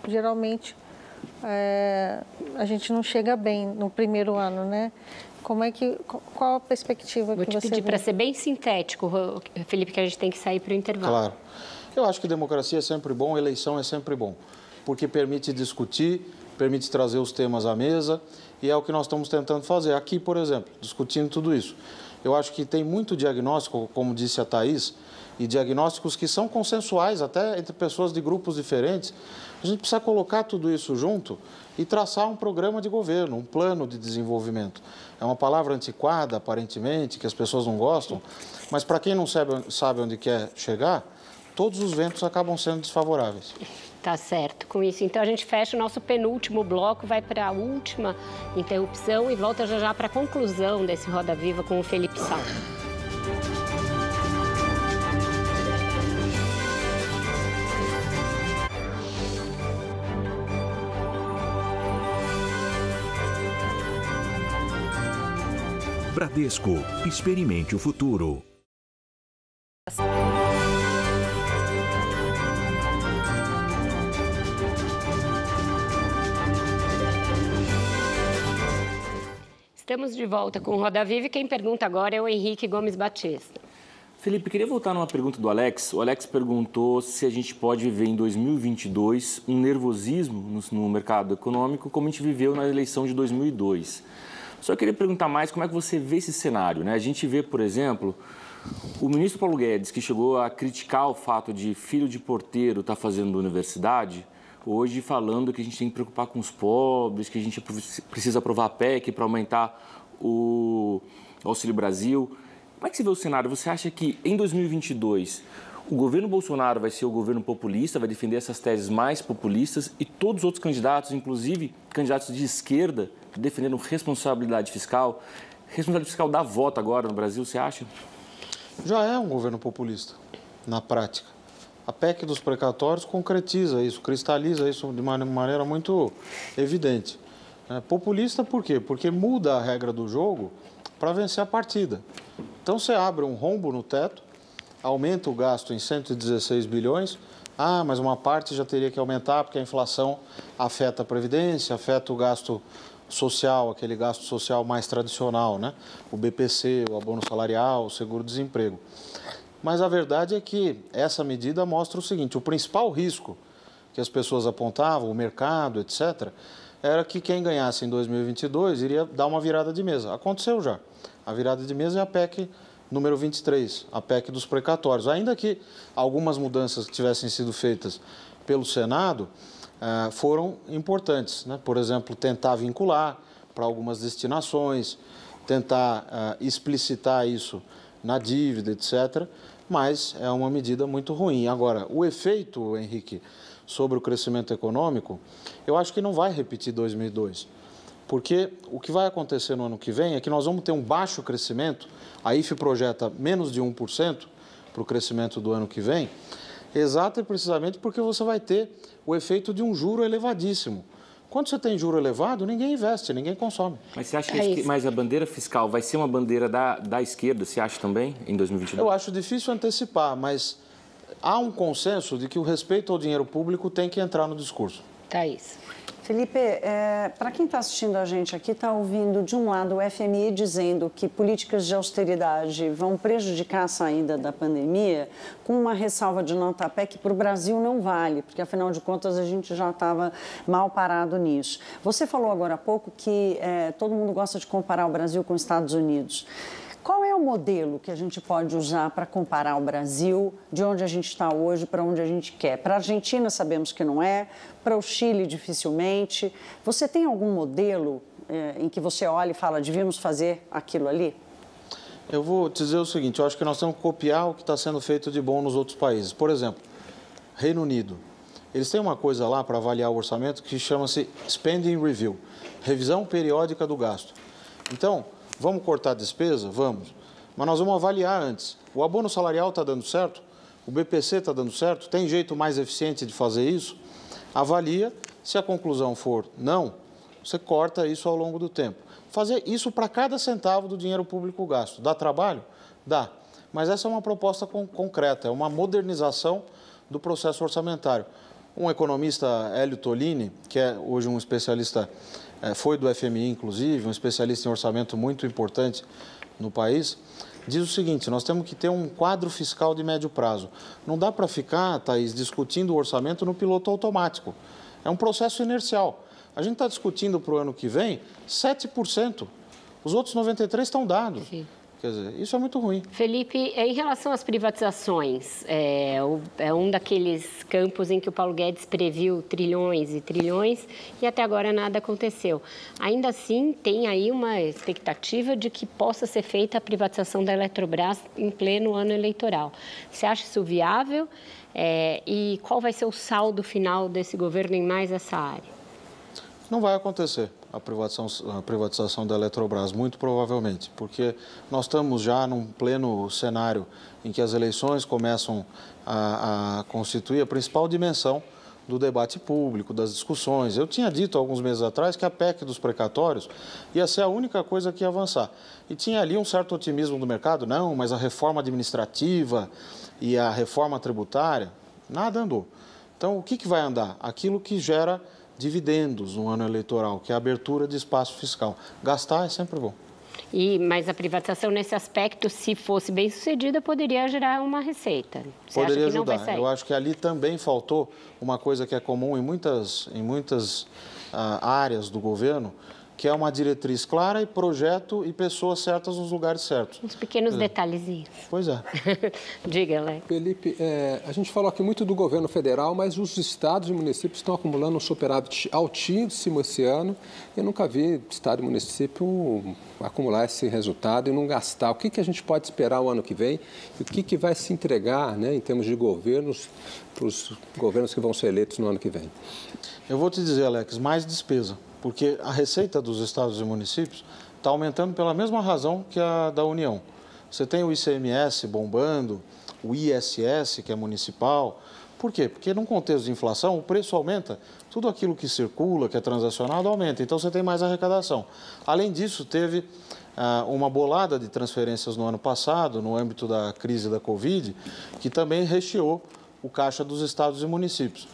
Geralmente é, a gente não chega bem no primeiro ano, né? Como é que, qual a perspectiva Vou que você Vou te pedir para ser bem sintético, Felipe, que a gente tem que sair para o intervalo. Claro. Eu acho que democracia é sempre bom, eleição é sempre bom, porque permite discutir, permite trazer os temas à mesa, e é o que nós estamos tentando fazer. Aqui, por exemplo, discutindo tudo isso. Eu acho que tem muito diagnóstico, como disse a Thaís, e diagnósticos que são consensuais até entre pessoas de grupos diferentes. A gente precisa colocar tudo isso junto e traçar um programa de governo, um plano de desenvolvimento. É uma palavra antiquada, aparentemente, que as pessoas não gostam, mas para quem não sabe, sabe onde quer chegar, todos os ventos acabam sendo desfavoráveis. Tá certo. Com isso, então, a gente fecha o nosso penúltimo bloco, vai para a última interrupção e volta já já para a conclusão desse Roda Viva com o Felipe Sal. Bradesco. Experimente o futuro. Estamos de volta com o Roda Viva e quem pergunta agora é o Henrique Gomes Batista. Felipe, queria voltar numa pergunta do Alex. O Alex perguntou se a gente pode viver em 2022 um nervosismo no, mercado econômico como a gente viveu na eleição de 2002. Só queria perguntar mais como é que você vê esse cenário. Né? A gente vê, por exemplo, o ministro Paulo Guedes, que chegou a criticar o fato de filho de porteiro estar tá fazendo universidade, hoje falando que a gente tem que preocupar com os pobres, que a gente precisa aprovar a PEC para aumentar o Auxílio Brasil. Como é que você vê o cenário? Você acha que em 2022 o governo Bolsonaro vai ser o governo populista, vai defender essas teses mais populistas e todos os outros candidatos, inclusive candidatos de esquerda, defendendo responsabilidade fiscal. Responsabilidade fiscal dá voto agora no Brasil, você acha? Já é um governo populista, na prática. A PEC dos precatórios concretiza isso, cristaliza isso de uma maneira muito evidente. É populista por quê? Porque muda a regra do jogo para vencer a partida. Então você abre um rombo no teto, aumenta o gasto em 116 bilhões. Ah, mas uma parte já teria que aumentar porque a inflação afeta a previdência, afeta o gasto social, aquele gasto social mais tradicional, né? O BPC, o abono salarial, o seguro-desemprego. Mas a verdade é que essa medida mostra o seguinte: o principal risco que as pessoas apontavam, o mercado, etc., era que quem ganhasse em 2022 iria dar uma virada de mesa. Aconteceu já. A virada de mesa é a PEC número 23, a PEC dos precatórios. Ainda que algumas mudanças que tivessem sido feitas pelo Senado eh, foram importantes. Né? Por exemplo, tentar vincular para algumas destinações, tentar eh, explicitar isso na dívida, etc. Mas é uma medida muito ruim. Agora, o efeito, Henrique, sobre o crescimento econômico, eu acho que não vai repetir 2002. Porque o que vai acontecer no ano que vem é que nós vamos ter um baixo crescimento, a IFE projeta menos de 1% para o crescimento do ano que vem, exato e precisamente porque você vai ter o efeito de um juro elevadíssimo. Quando você tem juro elevado, ninguém investe, ninguém consome. Mas você acha que é mais a bandeira fiscal vai ser uma bandeira da, da esquerda, você acha também, em 2022? Eu acho difícil antecipar, mas há um consenso de que o respeito ao dinheiro público tem que entrar no discurso. Thaís. Felipe, é, para quem está assistindo a gente aqui, está ouvindo de um lado o FMI dizendo que políticas de austeridade vão prejudicar a saída da pandemia, com uma ressalva de nota pé que para o Brasil não vale, porque afinal de contas a gente já estava mal parado nisso. Você falou agora há pouco que é, todo mundo gosta de comparar o Brasil com os Estados Unidos. Qual é o modelo que a gente pode usar para comparar o Brasil, de onde a gente está hoje, para onde a gente quer? Para a Argentina sabemos que não é, para o Chile dificilmente. Você tem algum modelo eh, em que você olha e fala, devíamos fazer aquilo ali? Eu vou dizer o seguinte, eu acho que nós temos que copiar o que está sendo feito de bom nos outros países. Por exemplo, Reino Unido. Eles têm uma coisa lá para avaliar o orçamento que chama-se Spending Review, revisão periódica do gasto. Então, Vamos cortar a despesa? Vamos. Mas nós vamos avaliar antes. O abono salarial está dando certo? O BPC está dando certo? Tem jeito mais eficiente de fazer isso? Avalia. Se a conclusão for não, você corta isso ao longo do tempo. Fazer isso para cada centavo do dinheiro público gasto. Dá trabalho? Dá. Mas essa é uma proposta con concreta, é uma modernização do processo orçamentário. Um economista, Hélio Tolini, que é hoje um especialista foi do FMI, inclusive, um especialista em orçamento muito importante no país, diz o seguinte: nós temos que ter um quadro fiscal de médio prazo. Não dá para ficar, Thaís, discutindo o orçamento no piloto automático. É um processo inercial. A gente está discutindo para o ano que vem 7%. Os outros 93% estão dados. Sim. Quer dizer, isso é muito ruim. Felipe, em relação às privatizações, é, é, um daqueles campos em que o Paulo Guedes previu trilhões e trilhões e até agora nada aconteceu. Ainda assim, tem aí uma expectativa de que possa ser feita a privatização da Eletrobras em pleno ano eleitoral. Você acha isso viável? É, e qual vai ser o saldo final desse governo em mais essa área? Não vai acontecer a privatização, a privatização da Eletrobras, muito provavelmente, porque nós estamos já num pleno cenário em que as eleições começam a, a constituir a principal dimensão do debate público, das discussões. Eu tinha dito alguns meses atrás que a PEC dos precatórios ia ser a única coisa que ia avançar. E tinha ali um certo otimismo do mercado, não, mas a reforma administrativa e a reforma tributária, nada andou. Então, o que, que vai andar? Aquilo que gera dividendos no ano eleitoral, que é a abertura de espaço fiscal. Gastar é sempre bom. E, mas a privatização nesse aspecto, se fosse bem sucedida, poderia gerar uma receita. Você poderia ajudar. Eu acho que ali também faltou uma coisa que é comum em muitas, em muitas uh, áreas do governo, que é uma diretriz clara e projeto e pessoas certas nos lugares certos. Uns pequenos detalhezinhos. Pois é. Diga, Alex. Felipe, é, a gente falou aqui muito do governo federal, mas os estados e municípios estão acumulando um superávit altíssimo esse ano. Eu nunca vi estado e município acumular esse resultado e não gastar. O que, que a gente pode esperar o ano que vem e o que, que vai se entregar né, em termos de governos para os governos que vão ser eleitos no ano que vem? Eu vou te dizer, Alex, mais despesa porque a receita dos estados e municípios está aumentando pela mesma razão que a da União. Você tem o ICMS bombando, o ISS, que é municipal. Por quê? Porque num contexto de inflação, o preço aumenta, tudo aquilo que circula, que é transacionado, aumenta. Então você tem mais arrecadação. Além disso, teve ah, uma bolada de transferências no ano passado, no âmbito da crise da Covid, que também recheou o caixa dos estados e municípios.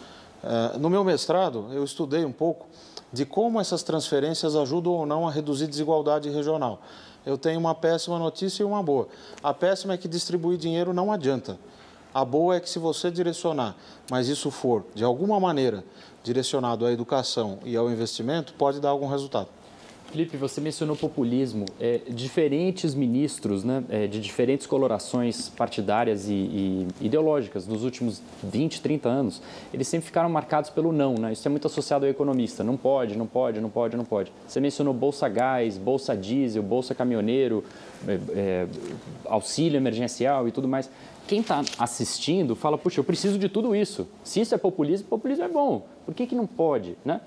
Ah, no meu mestrado, eu estudei um pouco de como essas transferências ajudam ou não a reduzir desigualdade regional. Eu tenho uma péssima notícia e uma boa. A péssima é que distribuir dinheiro não adianta. A boa é que se você direcionar, mas isso for de alguma maneira direcionado à educação e ao investimento, pode dar algum resultado. Felipe, você mencionou populismo. É, diferentes ministros né, é, de diferentes colorações partidárias e, e, ideológicas nos últimos 20, 30 anos, eles sempre ficaram marcados pelo não. Né? Isso é muito associado ao economista. Não pode, não pode, não pode, não pode. Você mencionou Bolsa Gás, Bolsa Diesel, Bolsa Caminhoneiro, é, é auxílio emergencial e tudo mais. Quem está assistindo fala, puxa, eu preciso de tudo isso. Se isso é populismo, populismo é bom. Por que, que não pode? Né?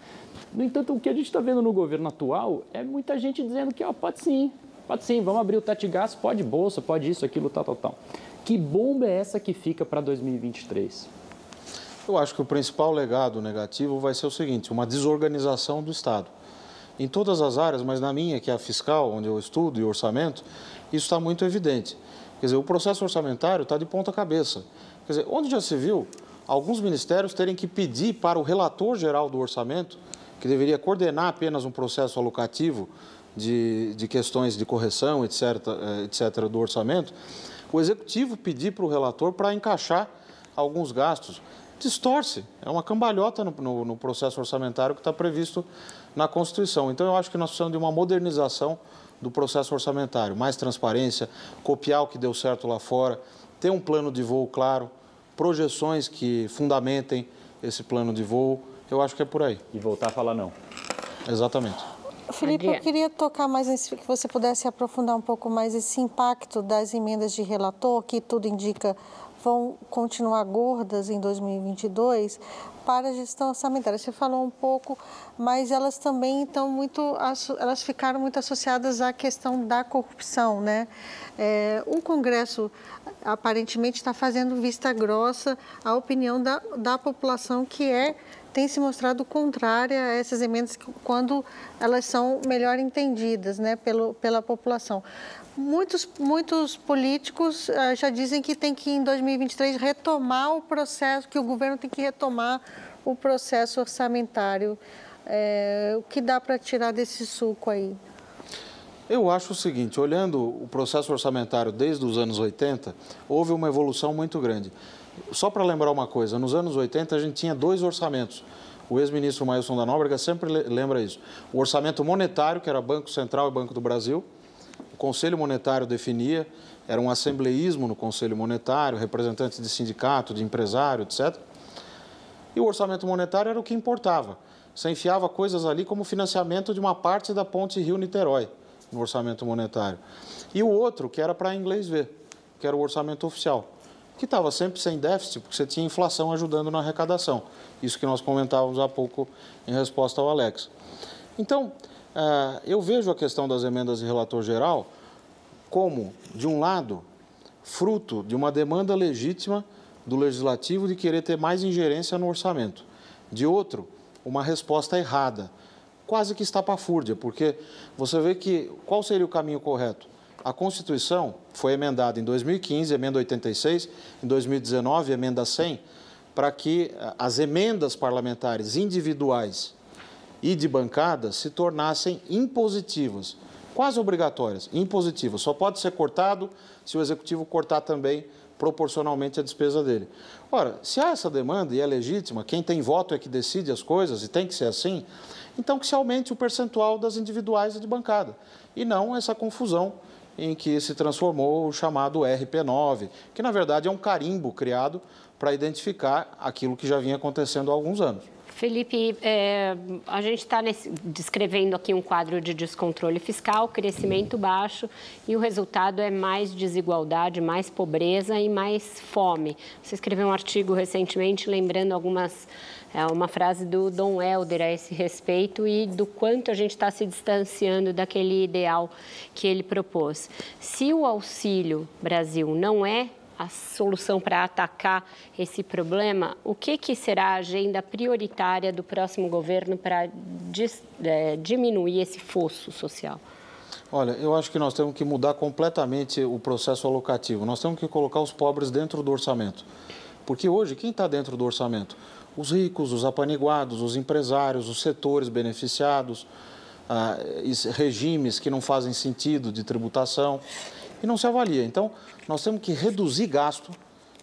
No entanto, o que a gente está vendo no governo atual é muita gente dizendo que ó, pode sim, pode sim, vamos abrir o teto de gás, pode bolsa, pode isso, aquilo, tal, tal, tal. Que bomba é essa que fica para 2023? Eu acho que o principal legado negativo vai ser o seguinte: uma desorganização do Estado. Em todas as áreas, mas na minha, que é a fiscal, onde eu estudo, e orçamento, isso está muito evidente. Quer dizer, o processo orçamentário está de ponta cabeça. Quer dizer, onde já se viu alguns ministérios terem que pedir para o relator geral do orçamento que deveria coordenar apenas um processo alocativo de, de questões de correção, etc., eh, etc., do orçamento, o executivo pedir para o relator para encaixar alguns gastos. Distorce, é uma cambalhota no, no, no processo orçamentário que está previsto na Constituição. Então, eu acho que nós precisamos de uma modernização do processo orçamentário, mais transparência, copiar o que deu certo lá fora, ter um plano de voo claro, projeções que fundamentem esse plano de voo eu acho que é por aí. E voltar a falar não. Exatamente. Felipe, eu queria tocar mais nesse, que você pudesse aprofundar um pouco mais esse impacto das emendas de relator, que tudo indica vão continuar gordas em 2022 para a gestão orçamentária. Você falou um pouco, mas elas também estão muito, elas ficaram muito associadas à questão da corrupção, né? É, o Congresso aparentemente está fazendo vista grossa à opinião da, da população que é tem se mostrado contrária a essas emendas quando elas são melhor entendidas né, pelo, pela população. Muitos, muitos políticos uh, já dizem que tem que, em 2023, retomar o processo, que o governo tem que retomar o processo orçamentário. É, o que dá para tirar desse suco aí? Eu acho o seguinte, olhando o processo orçamentário desde os anos 80, houve uma evolução muito grande. Só para lembrar uma coisa, nos anos 80 a gente tinha dois orçamentos. O ex-ministro Mailson da Nóbrega sempre lembra isso. O orçamento monetário, que era Banco Central e Banco do Brasil. O Conselho Monetário definia, era um assembleísmo no Conselho Monetário, representantes de sindicato, de empresário, etc. E o orçamento monetário era o que importava. Você enfiava coisas ali como financiamento de uma parte da ponte Rio-Niterói no orçamento monetário. E o outro, que era para inglês ver, que era o orçamento oficial que estava sempre sem déficit, porque você tinha inflação ajudando na arrecadação. Isso que nós comentávamos há pouco em resposta ao Alex. Então, eh, eu vejo a questão das emendas de relator geral como, de um lado, fruto de uma demanda legítima do legislativo de querer ter mais ingerência no orçamento. De outro, uma resposta errada, quase que estapafúrdia, porque você vê que qual seria o caminho correto? A Constituição foi emendada em 2015, emenda 86, em 2019, emenda 100, para que eh, as emendas parlamentares individuais e de bancada se tornassem impositivas, quase obrigatórias, impositivas. Só pode ser cortado se o executivo cortar também proporcionalmente a despesa dele. Ora, se há essa demanda e é legítima, quem tem voto é que decide as coisas e tem que ser assim, Então, que se aumente o percentual das individuais e de bancada, e não essa confusão em que se transformou o chamado RP9, que na verdade é um carimbo criado para identificar aquilo que já vinha acontecendo há alguns anos. Felipe, é, a gente está descrevendo aqui um quadro de descontrole fiscal, crescimento baixo e o resultado é mais desigualdade, mais pobreza e mais fome. Você escreveu um artigo recentemente lembrando algumas é uma frase do Dom Helder a esse respeito e do quanto a gente está se distanciando daquele ideal que ele propôs. Se o Auxílio Brasil não é a solução para atacar esse problema, o que, que será a agenda prioritária do próximo governo para é, diminuir esse fosso social? Olha, eu acho que nós temos que mudar completamente o processo alocativo. Nós temos que colocar os pobres dentro do orçamento. Porque hoje, quem está dentro do orçamento? Os ricos, os apaniguados, os empresários, os setores beneficiados, ah, regimes que não fazem sentido de tributação e não se avalia. Então, nós temos que reduzir gasto,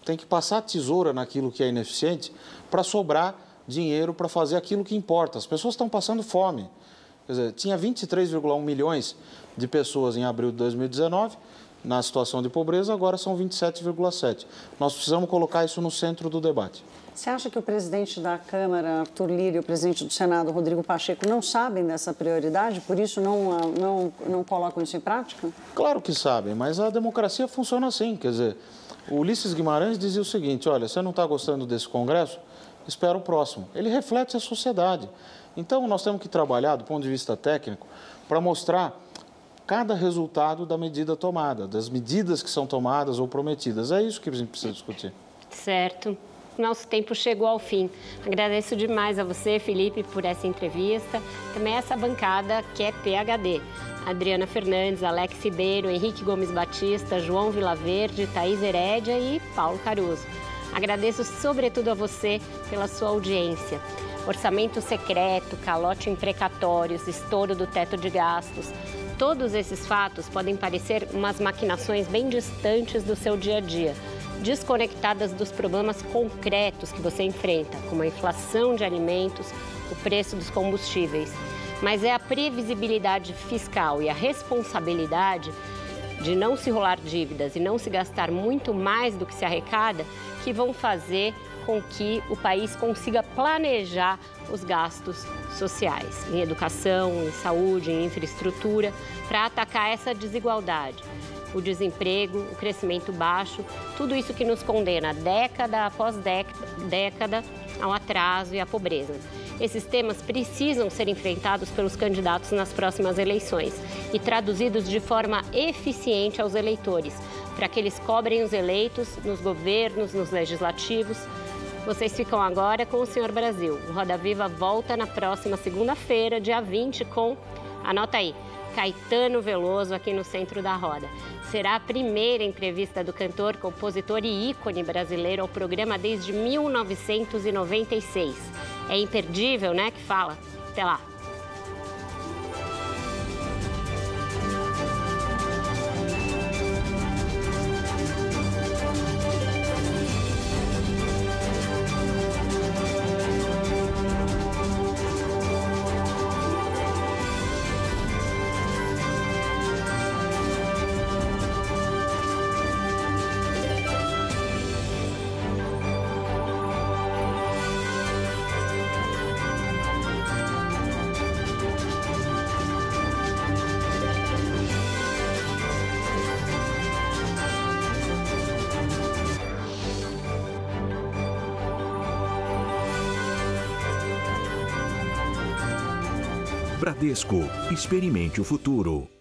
tem que passar tesoura naquilo que é ineficiente para sobrar dinheiro para fazer aquilo que importa. As pessoas estão passando fome. Quer dizer, tinha 23,1 milhões de pessoas em abril de 2019 na situação de pobreza, agora são 27,7. Nós precisamos colocar isso no centro do debate. Você acha que o presidente da Câmara, Arthur Lira, e o presidente do Senado, Rodrigo Pacheco, não sabem dessa prioridade, por isso não, ah, não, não colocam isso em prática? Claro que sabem, mas a democracia funciona assim. Quer dizer, o Ulisses Guimarães dizia o seguinte: olha, você não está gostando desse Congresso? Espera o próximo. Ele reflete a sociedade. Então, nós temos que trabalhar, do ponto de vista técnico, para mostrar cada resultado da medida tomada, das medidas que são tomadas ou prometidas. É isso que a gente precisa discutir. Certo nosso tempo chegou ao fim. Agradeço demais a você, Felipe, por essa entrevista. Também essa bancada que é PHD. Adriana Fernandes, Alex Ribeiro, Henrique Gomes Batista, João Vilaverde, Thaís Herédia e Paulo Caruso. Agradeço sobretudo a você pela sua audiência. Orçamento secreto, calote em precatórios, estouro do teto de gastos. Todos esses fatos podem parecer umas maquinações bem distantes do seu dia a dia desconectadas dos problemas concretos que você enfrenta, como a inflação de alimentos, o preço dos combustíveis. Mas é a previsibilidade fiscal e a responsabilidade de não se rolar dívidas e não se gastar muito mais do que se arrecada que vão fazer com que o país consiga planejar os gastos sociais em educação, em saúde, em infraestrutura, para atacar essa desigualdade o desemprego, o crescimento baixo, tudo isso que nos condena década após década ao atraso e à pobreza. Esses temas precisam ser enfrentados pelos candidatos nas próximas eleições e traduzidos de forma eficiente aos eleitores, para que eles cobrem os eleitos nos governos, nos legislativos. Vocês ficam agora com o Senhor Brasil. O Roda Viva volta na próxima segunda-feira, dia 20, com. Anota aí. Caetano Veloso aqui no centro da roda. Será a primeira entrevista do cantor, compositor e ícone brasileiro ao programa desde 1996. É imperdível, né? Que fala. Até lá. Bradesco. Experimente o futuro.